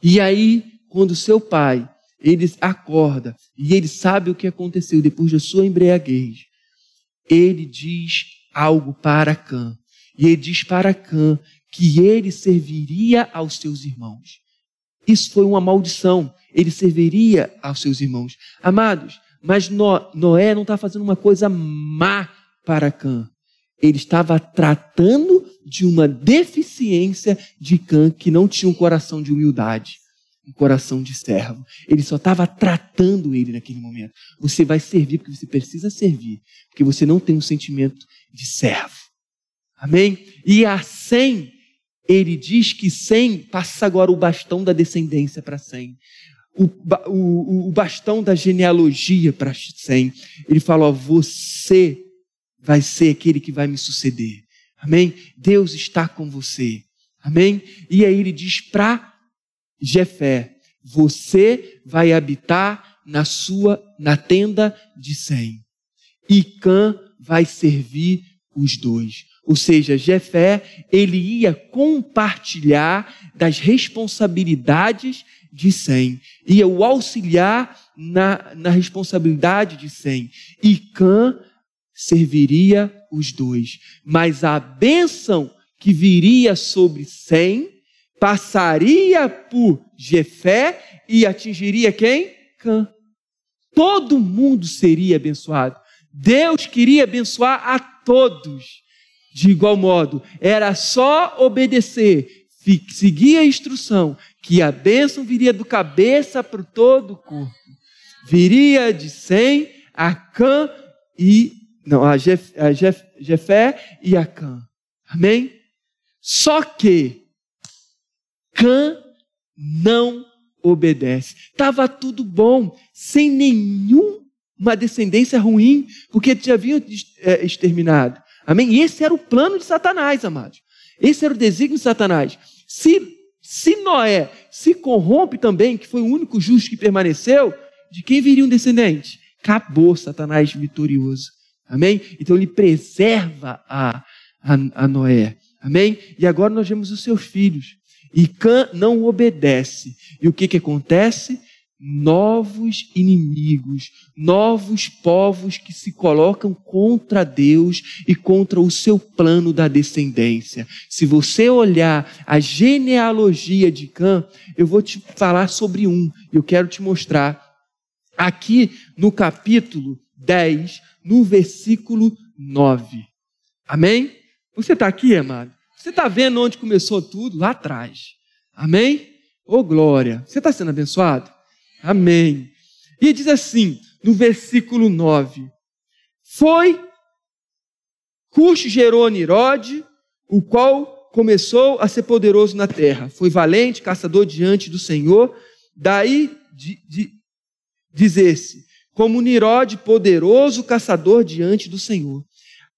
E aí, quando seu pai, ele acorda e ele sabe o que aconteceu depois da sua embriaguez, ele diz algo para Cã. E ele diz para Cã que ele serviria aos seus irmãos. Isso foi uma maldição. Ele serviria aos seus irmãos. Amados, mas Noé não está fazendo uma coisa má para Cã. Ele estava tratando de uma deficiência de Cã que não tinha um coração de humildade, um coração de servo. Ele só estava tratando ele naquele momento. Você vai servir porque você precisa servir, porque você não tem um sentimento de servo. Amém? E a Sem, ele diz que Sem passa agora o bastão da descendência para Sem. O, o, o, bastão da genealogia para Sem. Ele fala: você vai ser aquele que vai me suceder. Amém? Deus está com você. Amém? E aí ele diz para Jefé: você vai habitar na sua na tenda de Sem. E Cã vai servir os dois. Ou seja, Jefé, ele ia compartilhar das responsabilidades de Sem. Ia o auxiliar na, na responsabilidade de Sem. E Cã serviria os dois. Mas a bênção que viria sobre Sem passaria por Jefé e atingiria quem? Cã. Todo mundo seria abençoado. Deus queria abençoar a todos de igual modo. Era só obedecer, seguir a instrução, que a bênção viria do cabeça para todo o corpo. Viria de Sem a Cã e não, a, Jef, a Jef, Jefé e a Cã. Amém? Só que Cã não obedece. Estava tudo bom, sem nenhuma descendência ruim, porque já haviam é, exterminado. Amém? E esse era o plano de Satanás, amados. Esse era o desígnio de Satanás. Se, se Noé se corrompe também, que foi o único justo que permaneceu, de quem viria um descendente? Acabou Satanás vitorioso. Amém? Então ele preserva a, a, a Noé. Amém? E agora nós vemos os seus filhos. E Cã não obedece. E o que, que acontece? Novos inimigos, novos povos que se colocam contra Deus e contra o seu plano da descendência. Se você olhar a genealogia de Cã, eu vou te falar sobre um, eu quero te mostrar. Aqui no capítulo 10, no versículo 9. Amém? Você está aqui, amado? Você está vendo onde começou tudo? Lá atrás. Amém? Ô oh, glória! Você está sendo abençoado? Amém. E diz assim, no versículo 9: Foi Cuxo gerou Nirode, o qual começou a ser poderoso na terra. Foi valente, caçador diante do Senhor. Daí de, de, dizer-se, como Nirode, poderoso caçador diante do Senhor.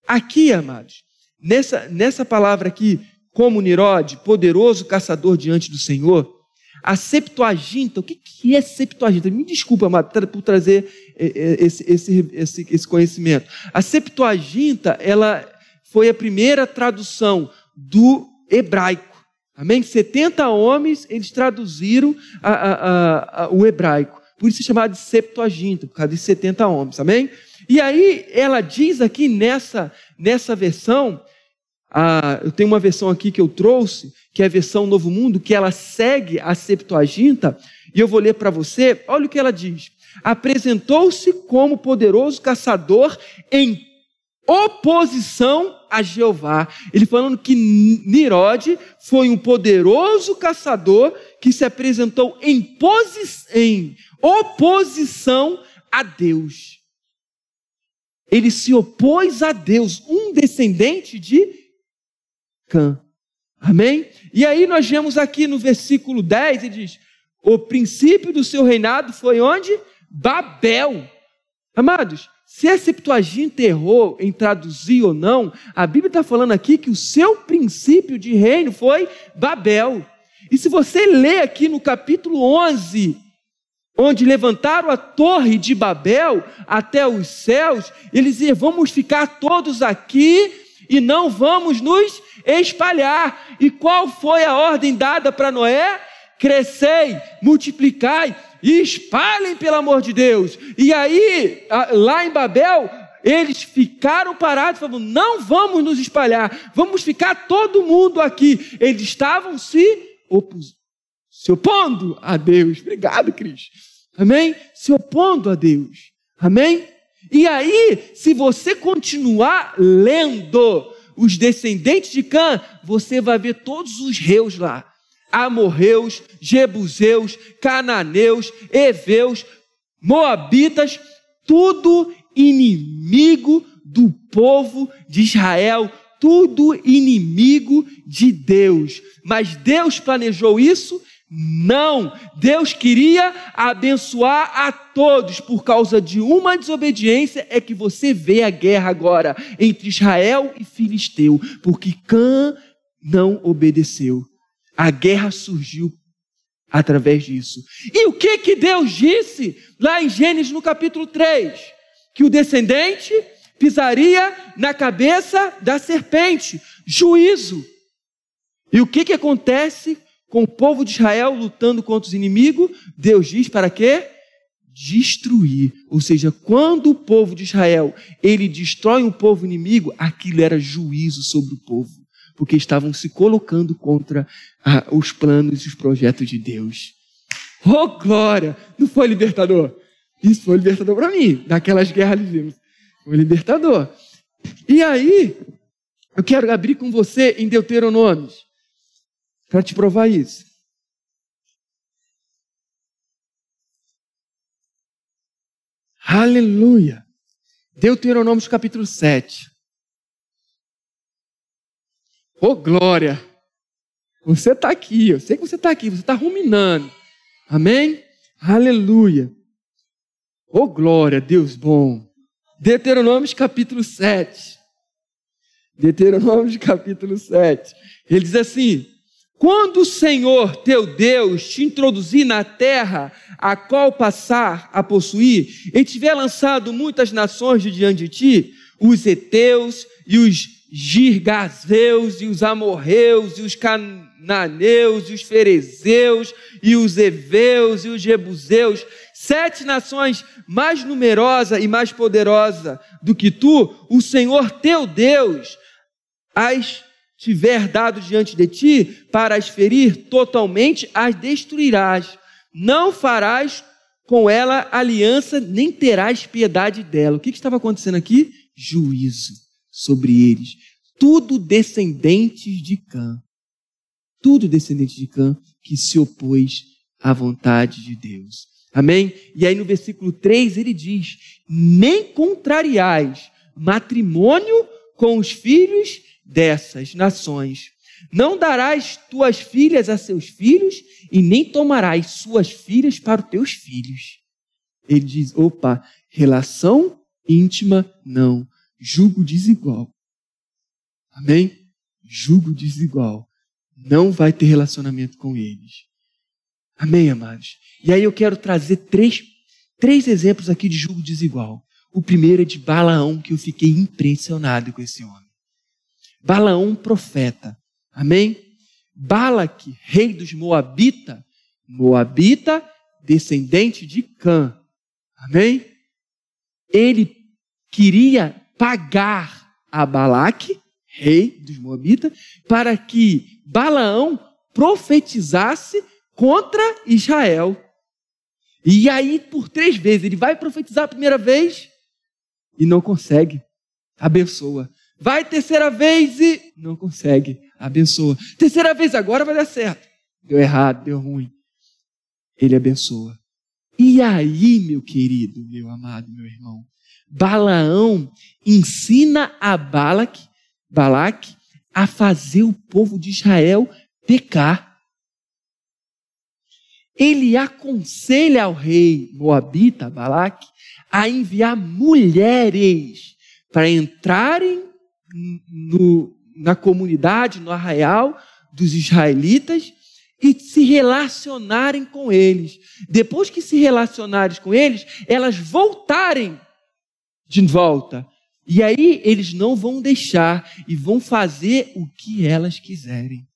Aqui, amados, Nessa, nessa palavra aqui, como Nirode, poderoso caçador diante do Senhor, a Septuaginta, o que, é Septuaginta? Me desculpa, amado, por trazer é, é, esse, esse, esse, esse conhecimento. A Septuaginta, ela foi a primeira tradução do hebraico. Amém? 70 homens, eles traduziram a, a, a, o hebraico. Por isso é chamado de Septuaginta, por causa de 70 homens. Amém? E aí ela diz aqui nessa, nessa versão, a, eu tenho uma versão aqui que eu trouxe, que é a versão Novo Mundo, que ela segue a Septuaginta, e eu vou ler para você. Olha o que ela diz: apresentou-se como poderoso caçador em oposição a Jeová. Ele falando que Nirode foi um poderoso caçador que se apresentou em, em oposição a Deus ele se opôs a Deus, um descendente de Cã. Amém? E aí nós vemos aqui no versículo 10, ele diz: O princípio do seu reinado foi onde? Babel. Amados, se a Septuaginta errou em traduzir ou não, a Bíblia está falando aqui que o seu princípio de reino foi Babel. E se você ler aqui no capítulo 11, onde levantaram a torre de Babel até os céus, eles diziam: vamos ficar todos aqui e não vamos nos espalhar. E qual foi a ordem dada para Noé? Crescei, multiplicai e espalhem pelo amor de Deus. E aí, lá em Babel, eles ficaram parados, falaram: não vamos nos espalhar, vamos ficar todo mundo aqui. Eles estavam se opusando se opondo a Deus. Obrigado, Cris. Amém? Se opondo a Deus. Amém? E aí, se você continuar lendo os descendentes de Cã, você vai ver todos os reus lá. Amorreus, Jebuseus, Cananeus, Eveus, Moabitas, tudo inimigo do povo de Israel, tudo inimigo de Deus. Mas Deus planejou isso? Não, Deus queria abençoar a todos por causa de uma desobediência é que você vê a guerra agora entre Israel e Filisteu, porque Cã não obedeceu. A guerra surgiu através disso. E o que que Deus disse lá em Gênesis no capítulo 3? Que o descendente pisaria na cabeça da serpente, juízo. E o que que acontece com o povo de Israel lutando contra os inimigos, Deus diz para quê? Destruir. Ou seja, quando o povo de Israel, ele destrói um povo inimigo, aquilo era juízo sobre o povo, porque estavam se colocando contra ah, os planos e os projetos de Deus. Oh, glória! Não foi libertador? Isso foi libertador para mim, daquelas guerras de Foi libertador. E aí, eu quero abrir com você em Deuteronômio para te provar isso. Aleluia. Deuteronômio capítulo 7. Ô oh, glória! Você está aqui, eu sei que você está aqui, você está ruminando. Amém? Aleluia. Oh, glória, Deus bom. Deuteronômio capítulo 7. Deuteronômio capítulo 7. Ele diz assim: Quando o Senhor teu Deus te introduzir na terra a qual passar a possuir, e tiver lançado muitas nações de diante de ti, os heteus e os girgazeus e os amorreus e os cananeus e os ferezeus e os heveus e os jebuseus, sete nações mais numerosa e mais poderosa do que tu, o Senhor teu Deus as tiver dado diante de ti para as ferir totalmente, as destruirás. Não farás com ela aliança, nem terás piedade dela. O que, que estava acontecendo aqui? Juízo sobre eles. Tudo descendentes de Cã. Tudo descendente de Cã que se opôs à vontade de Deus. Amém? E aí no versículo 3 ele diz: Nem contrariais matrimônio com os filhos dessas nações. Não darás tuas filhas a seus filhos e nem tomarás suas filhas para os teus filhos. Ele diz: opa, relação íntima, não. Jugo desigual. Amém? Jugo desigual. Não vai ter relacionamento com eles. Amém, amados? E aí eu quero trazer três, três exemplos aqui de jugo desigual. O primeiro é de Balaão, que eu fiquei impressionado com esse homem. Balaão, profeta. Amém? Balaque, rei dos Moabita, Moabita, descendente de Cã. Amém? Ele queria pagar a Balaque, rei dos Moabita, para que Balaão profetizasse contra Israel. E aí, por três vezes, ele vai profetizar a primeira vez e não consegue. Abençoa. Vai terceira vez e não consegue. Abençoa. Terceira vez, agora vai dar certo. Deu errado, deu ruim. Ele abençoa. E aí, meu querido, meu amado, meu irmão, Balaão ensina a Balac, Balac a fazer o povo de Israel pecar. Ele aconselha ao rei Moabita, Balac, a enviar mulheres para entrarem no, na comunidade, no arraial dos israelitas e se relacionarem com eles. Depois que se relacionarem com eles, elas voltarem de volta. E aí eles não vão deixar e vão fazer o que elas quiserem.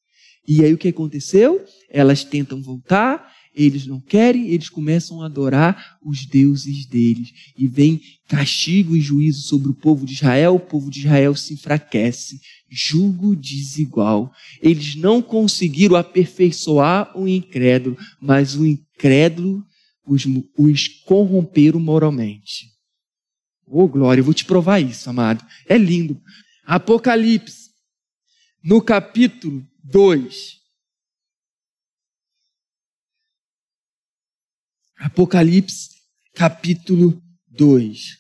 E aí o que aconteceu? Elas tentam voltar, eles não querem, eles começam a adorar os deuses deles. E vem castigo e juízo sobre o povo de Israel, o povo de Israel se enfraquece. Julgo desigual. Eles não conseguiram aperfeiçoar o incrédulo, mas o incrédulo os, os corromperam moralmente. Oh, glória, eu vou te provar isso, amado. É lindo. Apocalipse, no capítulo 2, Apocalipse, capítulo 2.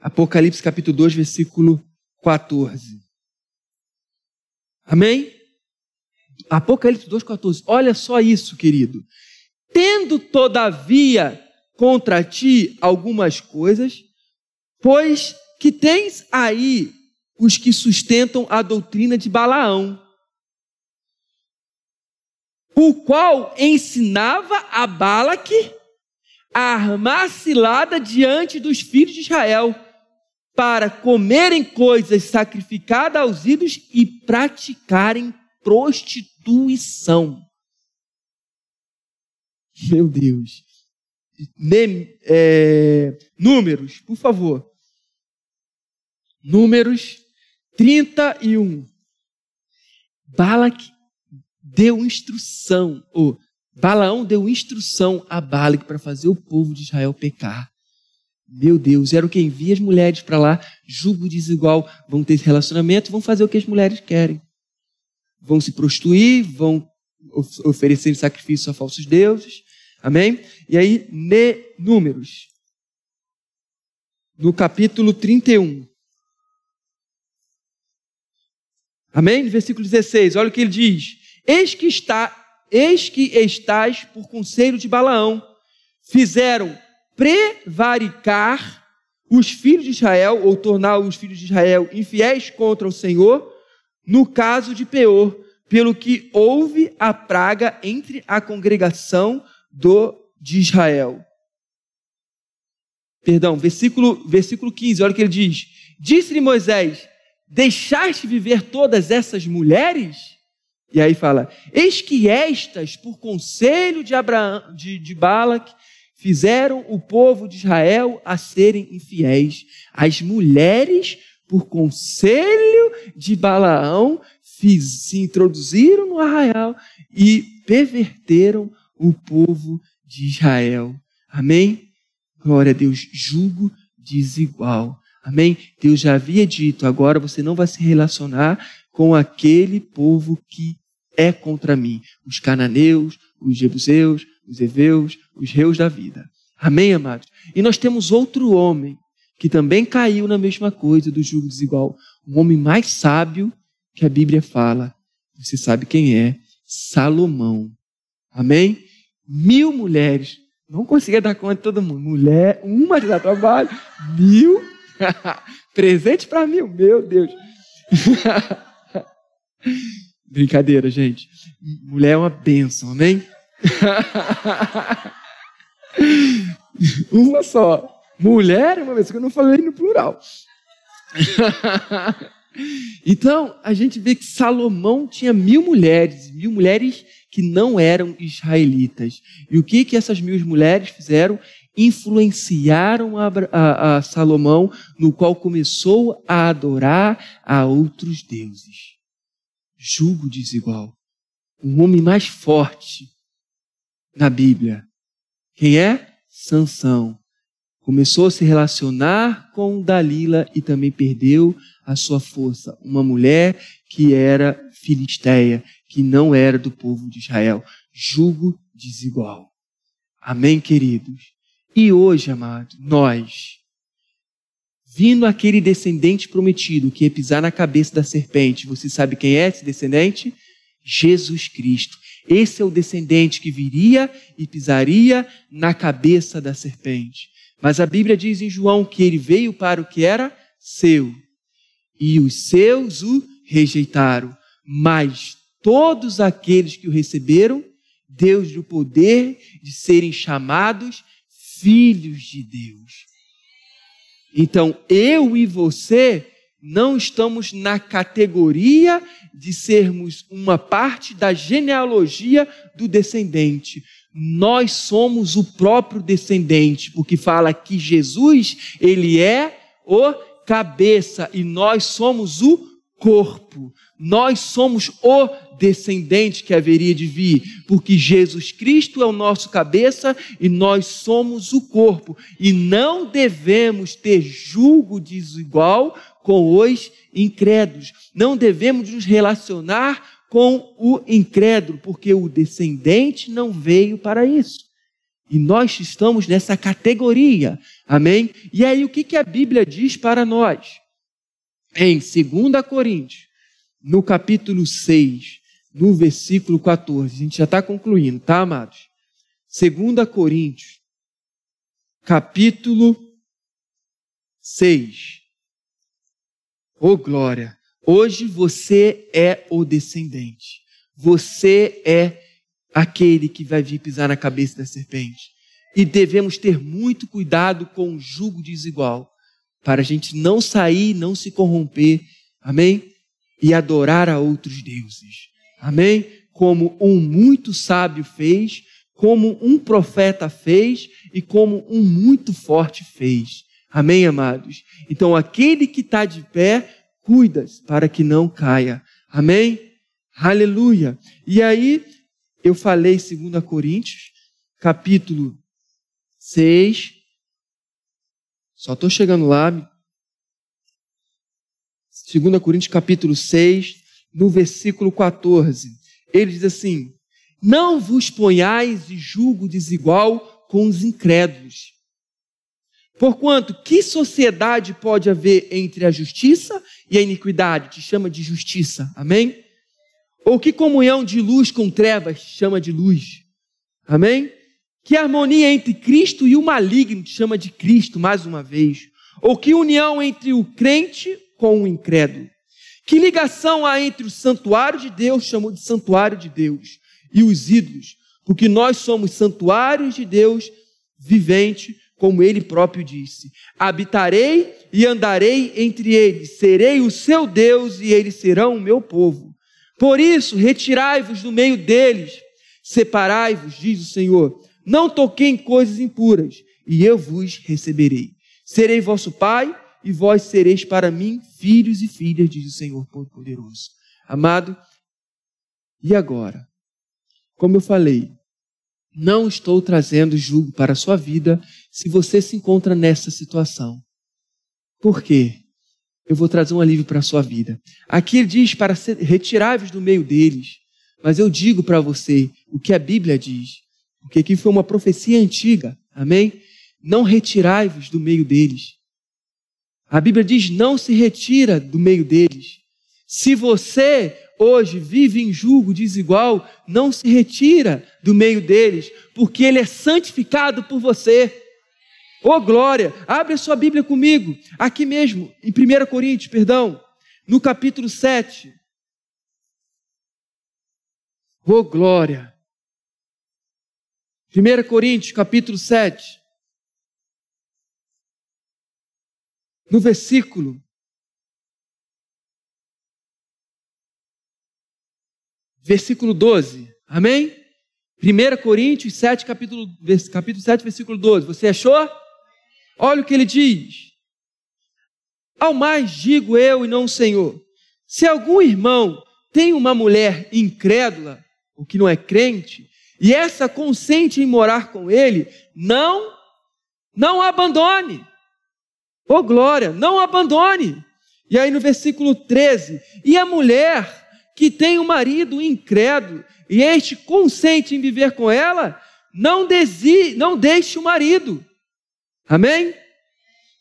Apocalipse, capítulo 2, versículo 14. Amém? Apocalipse 2, 14. Olha só isso, querido. Tendo, todavia, contra ti algumas coisas, pois que tens aí os que sustentam a doutrina de Balaão o qual ensinava a Balaque a armar cilada diante dos filhos de Israel, para comerem coisas sacrificadas aos ídolos e praticarem prostituição. Meu Deus. é, números, por favor. Números 31. Balaque deu instrução, ou Balaão deu instrução a Balac para fazer o povo de Israel pecar. Meu Deus, era o que envia as mulheres para lá, julgo desigual, vão ter relacionamento, vão fazer o que as mulheres querem. Vão se prostituir, vão oferecer sacrifício a falsos deuses. Amém? E aí, ne, números. No capítulo 31. Amém? Versículo 16, olha o que ele diz: Eis que está, eis que estás por conselho de Balaão, fizeram prevaricar os filhos de Israel, ou tornar os filhos de Israel infiéis contra o Senhor, no caso de Peor, pelo que houve a praga entre a congregação do, de Israel. Perdão, versículo, versículo 15, olha o que ele diz: Disse-lhe Moisés: Deixaste viver todas essas mulheres? E aí fala: Eis que estas, por conselho de, Abraão, de, de fizeram o povo de Israel a serem infiéis. As mulheres, por conselho de Balaão, fiz, se introduziram no arraial e perverteram o povo de Israel. Amém? Glória a Deus, julgo desigual. Amém? Deus já havia dito, agora você não vai se relacionar com aquele povo que é contra mim. Os cananeus, os jebuseus, os heveus, os reus da vida. Amém, amados? E nós temos outro homem que também caiu na mesma coisa do jugo desigual. Um homem mais sábio que a Bíblia fala. Você sabe quem é? Salomão. Amém? Mil mulheres. Não conseguia dar conta de todo mundo. Mulher, uma de dar trabalho. Mil. Presente para mil. Meu Deus. Brincadeira, gente. Mulher é uma bênção, amém? uma só. Mulher é uma bênção, eu não falei no plural. então, a gente vê que Salomão tinha mil mulheres, mil mulheres que não eram israelitas. E o que, que essas mil mulheres fizeram? Influenciaram a, a, a Salomão, no qual começou a adorar a outros deuses. Julgo desigual. Um homem mais forte na Bíblia. Quem é? Sansão. Começou a se relacionar com Dalila e também perdeu a sua força. Uma mulher que era filisteia, que não era do povo de Israel. Jugo desigual. Amém, queridos? E hoje, amado, nós, vindo aquele descendente prometido que ia pisar na cabeça da serpente, você sabe quem é esse descendente? Jesus Cristo. Esse é o descendente que viria e pisaria na cabeça da serpente. Mas a Bíblia diz em João que ele veio para o que era seu, e os seus o rejeitaram. Mas todos aqueles que o receberam, deu-lhe o poder de serem chamados filhos de Deus. Então, eu e você não estamos na categoria de sermos uma parte da genealogia do descendente. Nós somos o próprio descendente, porque fala que Jesus, ele é o cabeça e nós somos o corpo. Nós somos o descendente que haveria de vir, porque Jesus Cristo é o nosso cabeça e nós somos o corpo. E não devemos ter julgo desigual com os incrédulos. Não devemos nos relacionar com o incrédulo, porque o descendente não veio para isso. E nós estamos nessa categoria. Amém? E aí, o que, que a Bíblia diz para nós? Em 2 Coríntios, no capítulo 6, no versículo 14. A gente já está concluindo, tá, amados? 2 Coríntios, capítulo 6. Ô oh, glória! Hoje você é o descendente. Você é aquele que vai vir pisar na cabeça da serpente. E devemos ter muito cuidado com o jugo desigual, para a gente não sair, não se corromper. Amém? e adorar a outros deuses. Amém? Como um muito sábio fez, como um profeta fez e como um muito forte fez. Amém, amados? Então, aquele que está de pé, cuida para que não caia. Amém? Aleluia. E aí, eu falei 2 Coríntios, capítulo 6. Só estou chegando lá, 2 Coríntios capítulo 6, no versículo 14. Ele diz assim: Não vos ponhais de julgo desigual com os incrédulos. Porquanto, que sociedade pode haver entre a justiça e a iniquidade? Te chama de justiça. Amém? Ou que comunhão de luz com trevas te chama de luz? Amém? Que harmonia entre Cristo e o maligno te chama de Cristo, mais uma vez? Ou que união entre o crente com o incrédulo? Que ligação há entre o santuário de Deus, chamou de santuário de Deus, e os ídolos? Porque nós somos santuários de Deus vivente, como ele próprio disse: Habitarei e andarei entre eles, serei o seu Deus e eles serão o meu povo. Por isso, retirai-vos do meio deles, separai-vos, diz o Senhor. Não toquei em coisas impuras, e eu vos receberei. Serei vosso pai, e vós sereis para mim filhos e filhas, diz o Senhor Todo-Poderoso. Amado, e agora? Como eu falei, não estou trazendo julgo para a sua vida se você se encontra nessa situação. Por quê? Eu vou trazer um alívio para a sua vida. Aqui ele diz para retirar-vos do meio deles. Mas eu digo para você o que a Bíblia diz. Porque aqui foi uma profecia antiga. Amém? Não retirai-vos do meio deles. A Bíblia diz: não se retira do meio deles. Se você hoje vive em julgo desigual, não se retira do meio deles, porque ele é santificado por você. Ô oh, glória! Abre a sua Bíblia comigo, aqui mesmo, em 1 Coríntios, perdão, no capítulo 7. Ô oh, glória! 1 Coríntios, capítulo 7. No versículo versículo 12. Amém? 1 Coríntios 7, capítulo, capítulo 7, versículo 12. Você achou? Olha o que ele diz. Ao mais digo eu e não o Senhor: se algum irmão tem uma mulher incrédula, o que não é crente, e essa consente em morar com ele, não, não abandone. Oh, glória, não abandone. E aí no versículo 13: e a mulher que tem um marido incrédulo e este consente em viver com ela, não, desi, não deixe o marido. Amém?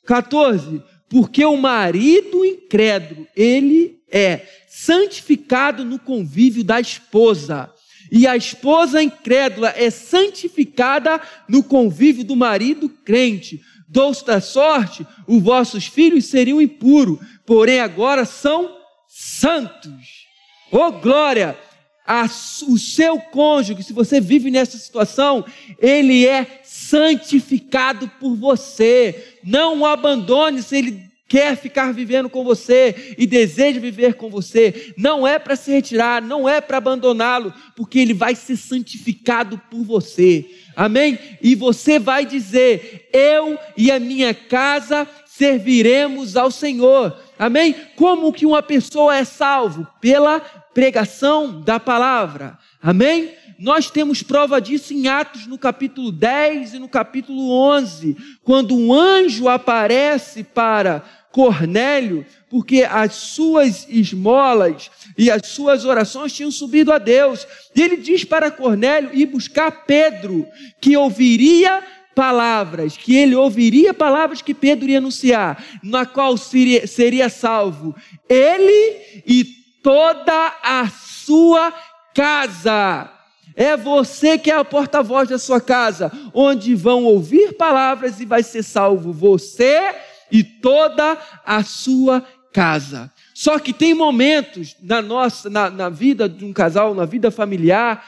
14. Porque o marido incrédulo, ele é santificado no convívio da esposa. E a esposa incrédula é santificada no convívio do marido crente. Dou-se da sorte, os vossos filhos seriam impuros, porém agora são santos. Oh glória! A, o seu cônjuge, se você vive nessa situação, ele é santificado por você. Não o abandone se ele quer ficar vivendo com você e deseja viver com você. Não é para se retirar, não é para abandoná-lo, porque ele vai ser santificado por você. Amém? E você vai dizer: Eu e a minha casa serviremos ao Senhor. Amém? Como que uma pessoa é salvo? Pela pregação da palavra. Amém? Nós temos prova disso em Atos no capítulo 10 e no capítulo 11, quando um anjo aparece para Cornélio, porque as suas esmolas e as suas orações tinham subido a Deus. E ele diz para Cornélio ir buscar Pedro, que ouviria palavras, que ele ouviria palavras que Pedro ia anunciar, na qual seria, seria salvo ele e toda a sua casa. É você que é a porta-voz da sua casa, onde vão ouvir palavras e vai ser salvo você e toda a sua casa. Só que tem momentos na nossa, na, na vida de um casal, na vida familiar,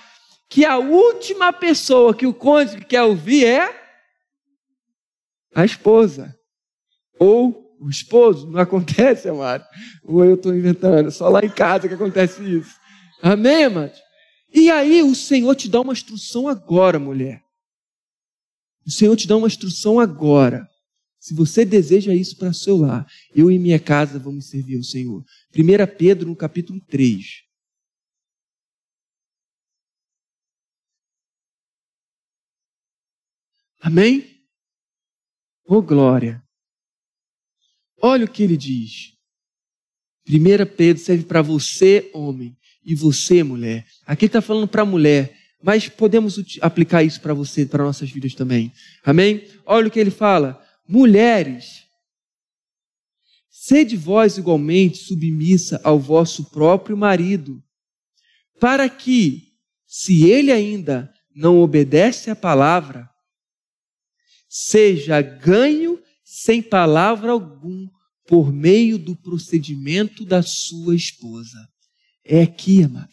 que a última pessoa que o cônjuge quer ouvir é a esposa ou o esposo, não acontece, amado. Ou eu estou inventando, só lá em casa que acontece isso. Amém, amado? E aí o Senhor te dá uma instrução agora, mulher. O Senhor te dá uma instrução agora. Se você deseja isso para seu lar, eu e minha casa vamos servir ao Senhor. 1 Pedro, no capítulo 3. Amém? Oh, glória. Olha o que ele diz. 1 Pedro serve para você, homem, e você, mulher. Aqui está falando para a mulher, mas podemos aplicar isso para você, para nossas vidas também. Amém? Olha o que ele fala. Mulheres, sede vós igualmente submissa ao vosso próprio marido, para que, se ele ainda não obedece à palavra, seja ganho sem palavra algum por meio do procedimento da sua esposa. É aqui, amado.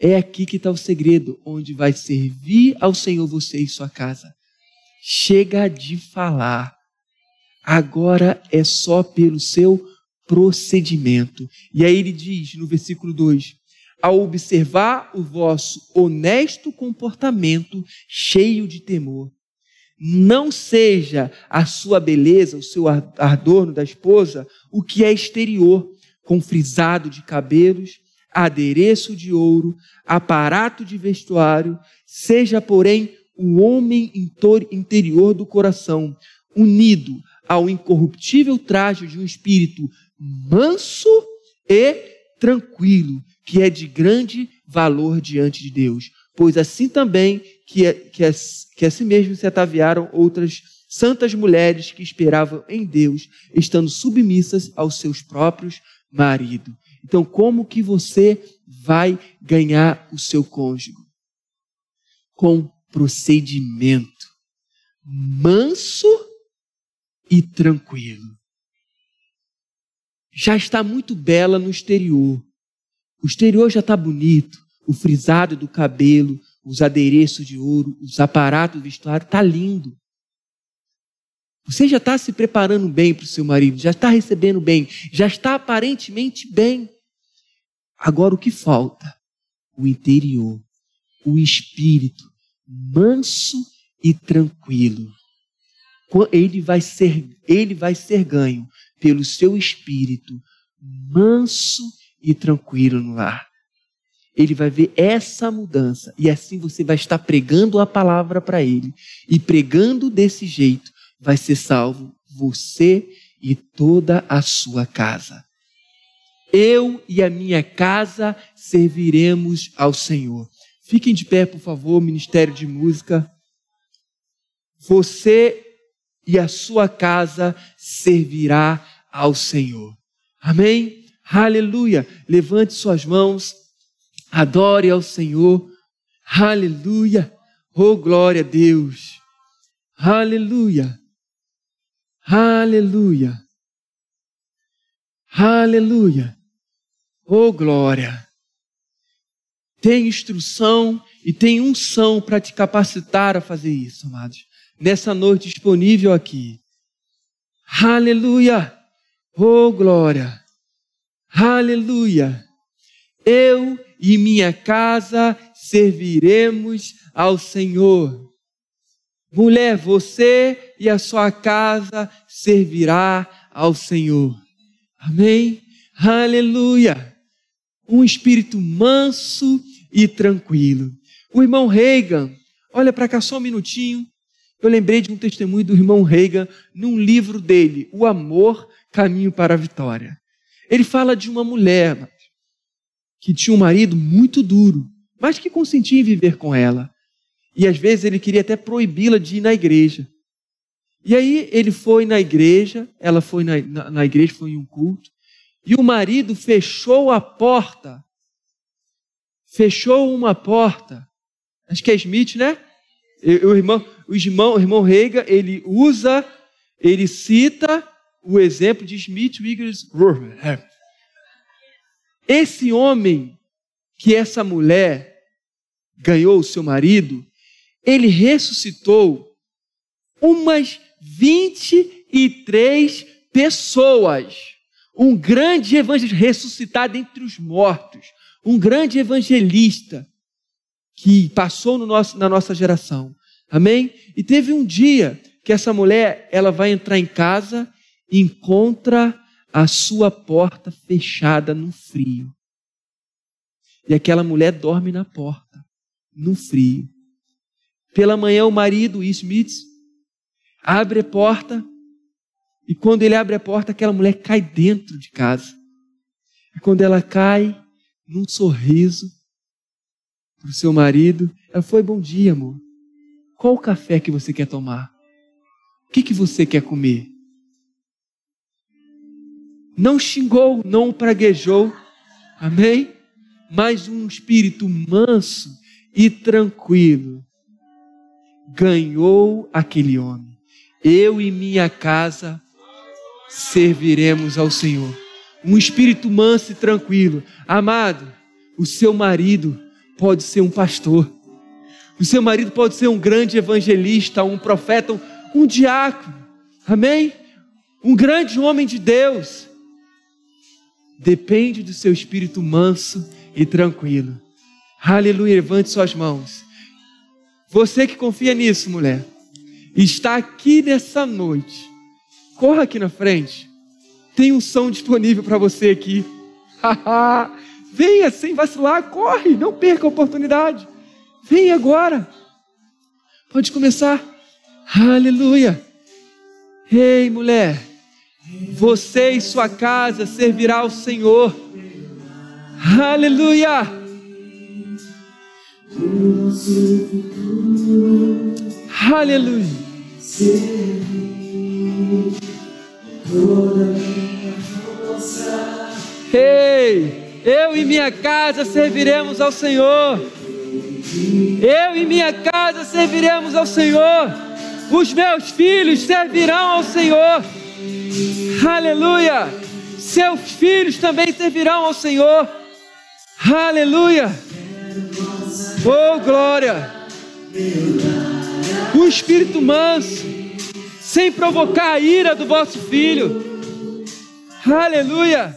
É aqui que está o segredo, onde vai servir ao Senhor você e sua casa. Chega de falar. Agora é só pelo seu procedimento. E aí ele diz no versículo 2: Ao observar o vosso honesto comportamento, cheio de temor, não seja a sua beleza, o seu ardor da esposa, o que é exterior, com frisado de cabelos, adereço de ouro, aparato de vestuário, seja, porém, o homem interior do coração, unido ao incorruptível traje de um espírito manso e tranquilo, que é de grande valor diante de Deus. Pois assim também que, que, que assim mesmo se ataviaram outras santas mulheres que esperavam em Deus, estando submissas aos seus próprios maridos. Então, como que você vai ganhar o seu cônjuge? Com procedimento manso e tranquilo. Já está muito bela no exterior. O exterior já está bonito, o frisado do cabelo, os adereços de ouro, os aparatos vestuário, está lindo. Você já está se preparando bem para o seu marido, já está recebendo bem, já está aparentemente bem. Agora o que falta? O interior, o espírito manso e tranquilo. Ele vai ser, ele vai ser ganho pelo seu espírito manso e tranquilo no lar. Ele vai ver essa mudança e assim você vai estar pregando a palavra para ele. E pregando desse jeito, vai ser salvo você e toda a sua casa. Eu e a minha casa serviremos ao Senhor. Fiquem de pé, por favor, Ministério de Música. Você e a sua casa servirá ao Senhor. Amém? Aleluia. Levante suas mãos, adore ao Senhor. Aleluia. Oh, glória a Deus. Aleluia. Aleluia. Aleluia. Oh, glória. Tem instrução e tem unção para te capacitar a fazer isso, amados. Nessa noite disponível aqui. Aleluia. Oh, glória! Aleluia! Eu e minha casa serviremos ao Senhor. Mulher, você e a sua casa servirá ao Senhor. Amém? Aleluia! Um espírito manso e tranquilo. O irmão Reagan, olha para cá só um minutinho. Eu lembrei de um testemunho do irmão Reagan num livro dele, O Amor caminho para a vitória. Ele fala de uma mulher que tinha um marido muito duro, mas que consentia em viver com ela. E às vezes ele queria até proibi-la de ir na igreja. E aí ele foi na igreja, ela foi na, na, na igreja, foi em um culto, e o marido fechou a porta. Fechou uma porta. Acho que é Smith, né? O irmão, o irmão, o irmão Reiga, ele usa, ele cita o exemplo de Smith Wigglesworth. Esse homem que essa mulher ganhou o seu marido, ele ressuscitou umas 23 pessoas. Um grande evangelista ressuscitado entre os mortos. Um grande evangelista que passou no nosso, na nossa geração. Amém? E teve um dia que essa mulher, ela vai entrar em casa encontra a sua porta fechada no frio. E aquela mulher dorme na porta, no frio. Pela manhã, o marido, Smith, abre a porta, e quando ele abre a porta, aquela mulher cai dentro de casa. E quando ela cai, num sorriso para o seu marido, ela foi: Bom dia, amor. Qual o café que você quer tomar? O que, que você quer comer? Não xingou, não praguejou, amém? Mas um espírito manso e tranquilo ganhou aquele homem. Eu e minha casa serviremos ao Senhor. Um espírito manso e tranquilo. Amado, o seu marido pode ser um pastor. O seu marido pode ser um grande evangelista, um profeta, um diácono. Amém? Um grande homem de Deus. Depende do seu espírito manso e tranquilo. Aleluia, levante suas mãos. Você que confia nisso, mulher, está aqui nessa noite. Corra aqui na frente. Tem um som disponível para você aqui. Venha sem vacilar, corre, não perca a oportunidade. Venha agora. Pode começar. Aleluia. Ei, mulher, você e sua casa servirá ao Senhor. Aleluia. Aleluia. Ei, eu e minha casa serviremos ao Senhor. Eu e minha casa serviremos ao Senhor. Os meus filhos servirão ao Senhor. Aleluia. Seus filhos também servirão ao Senhor. Aleluia. Oh, glória. O espírito manso, sem provocar a ira do vosso filho. Aleluia.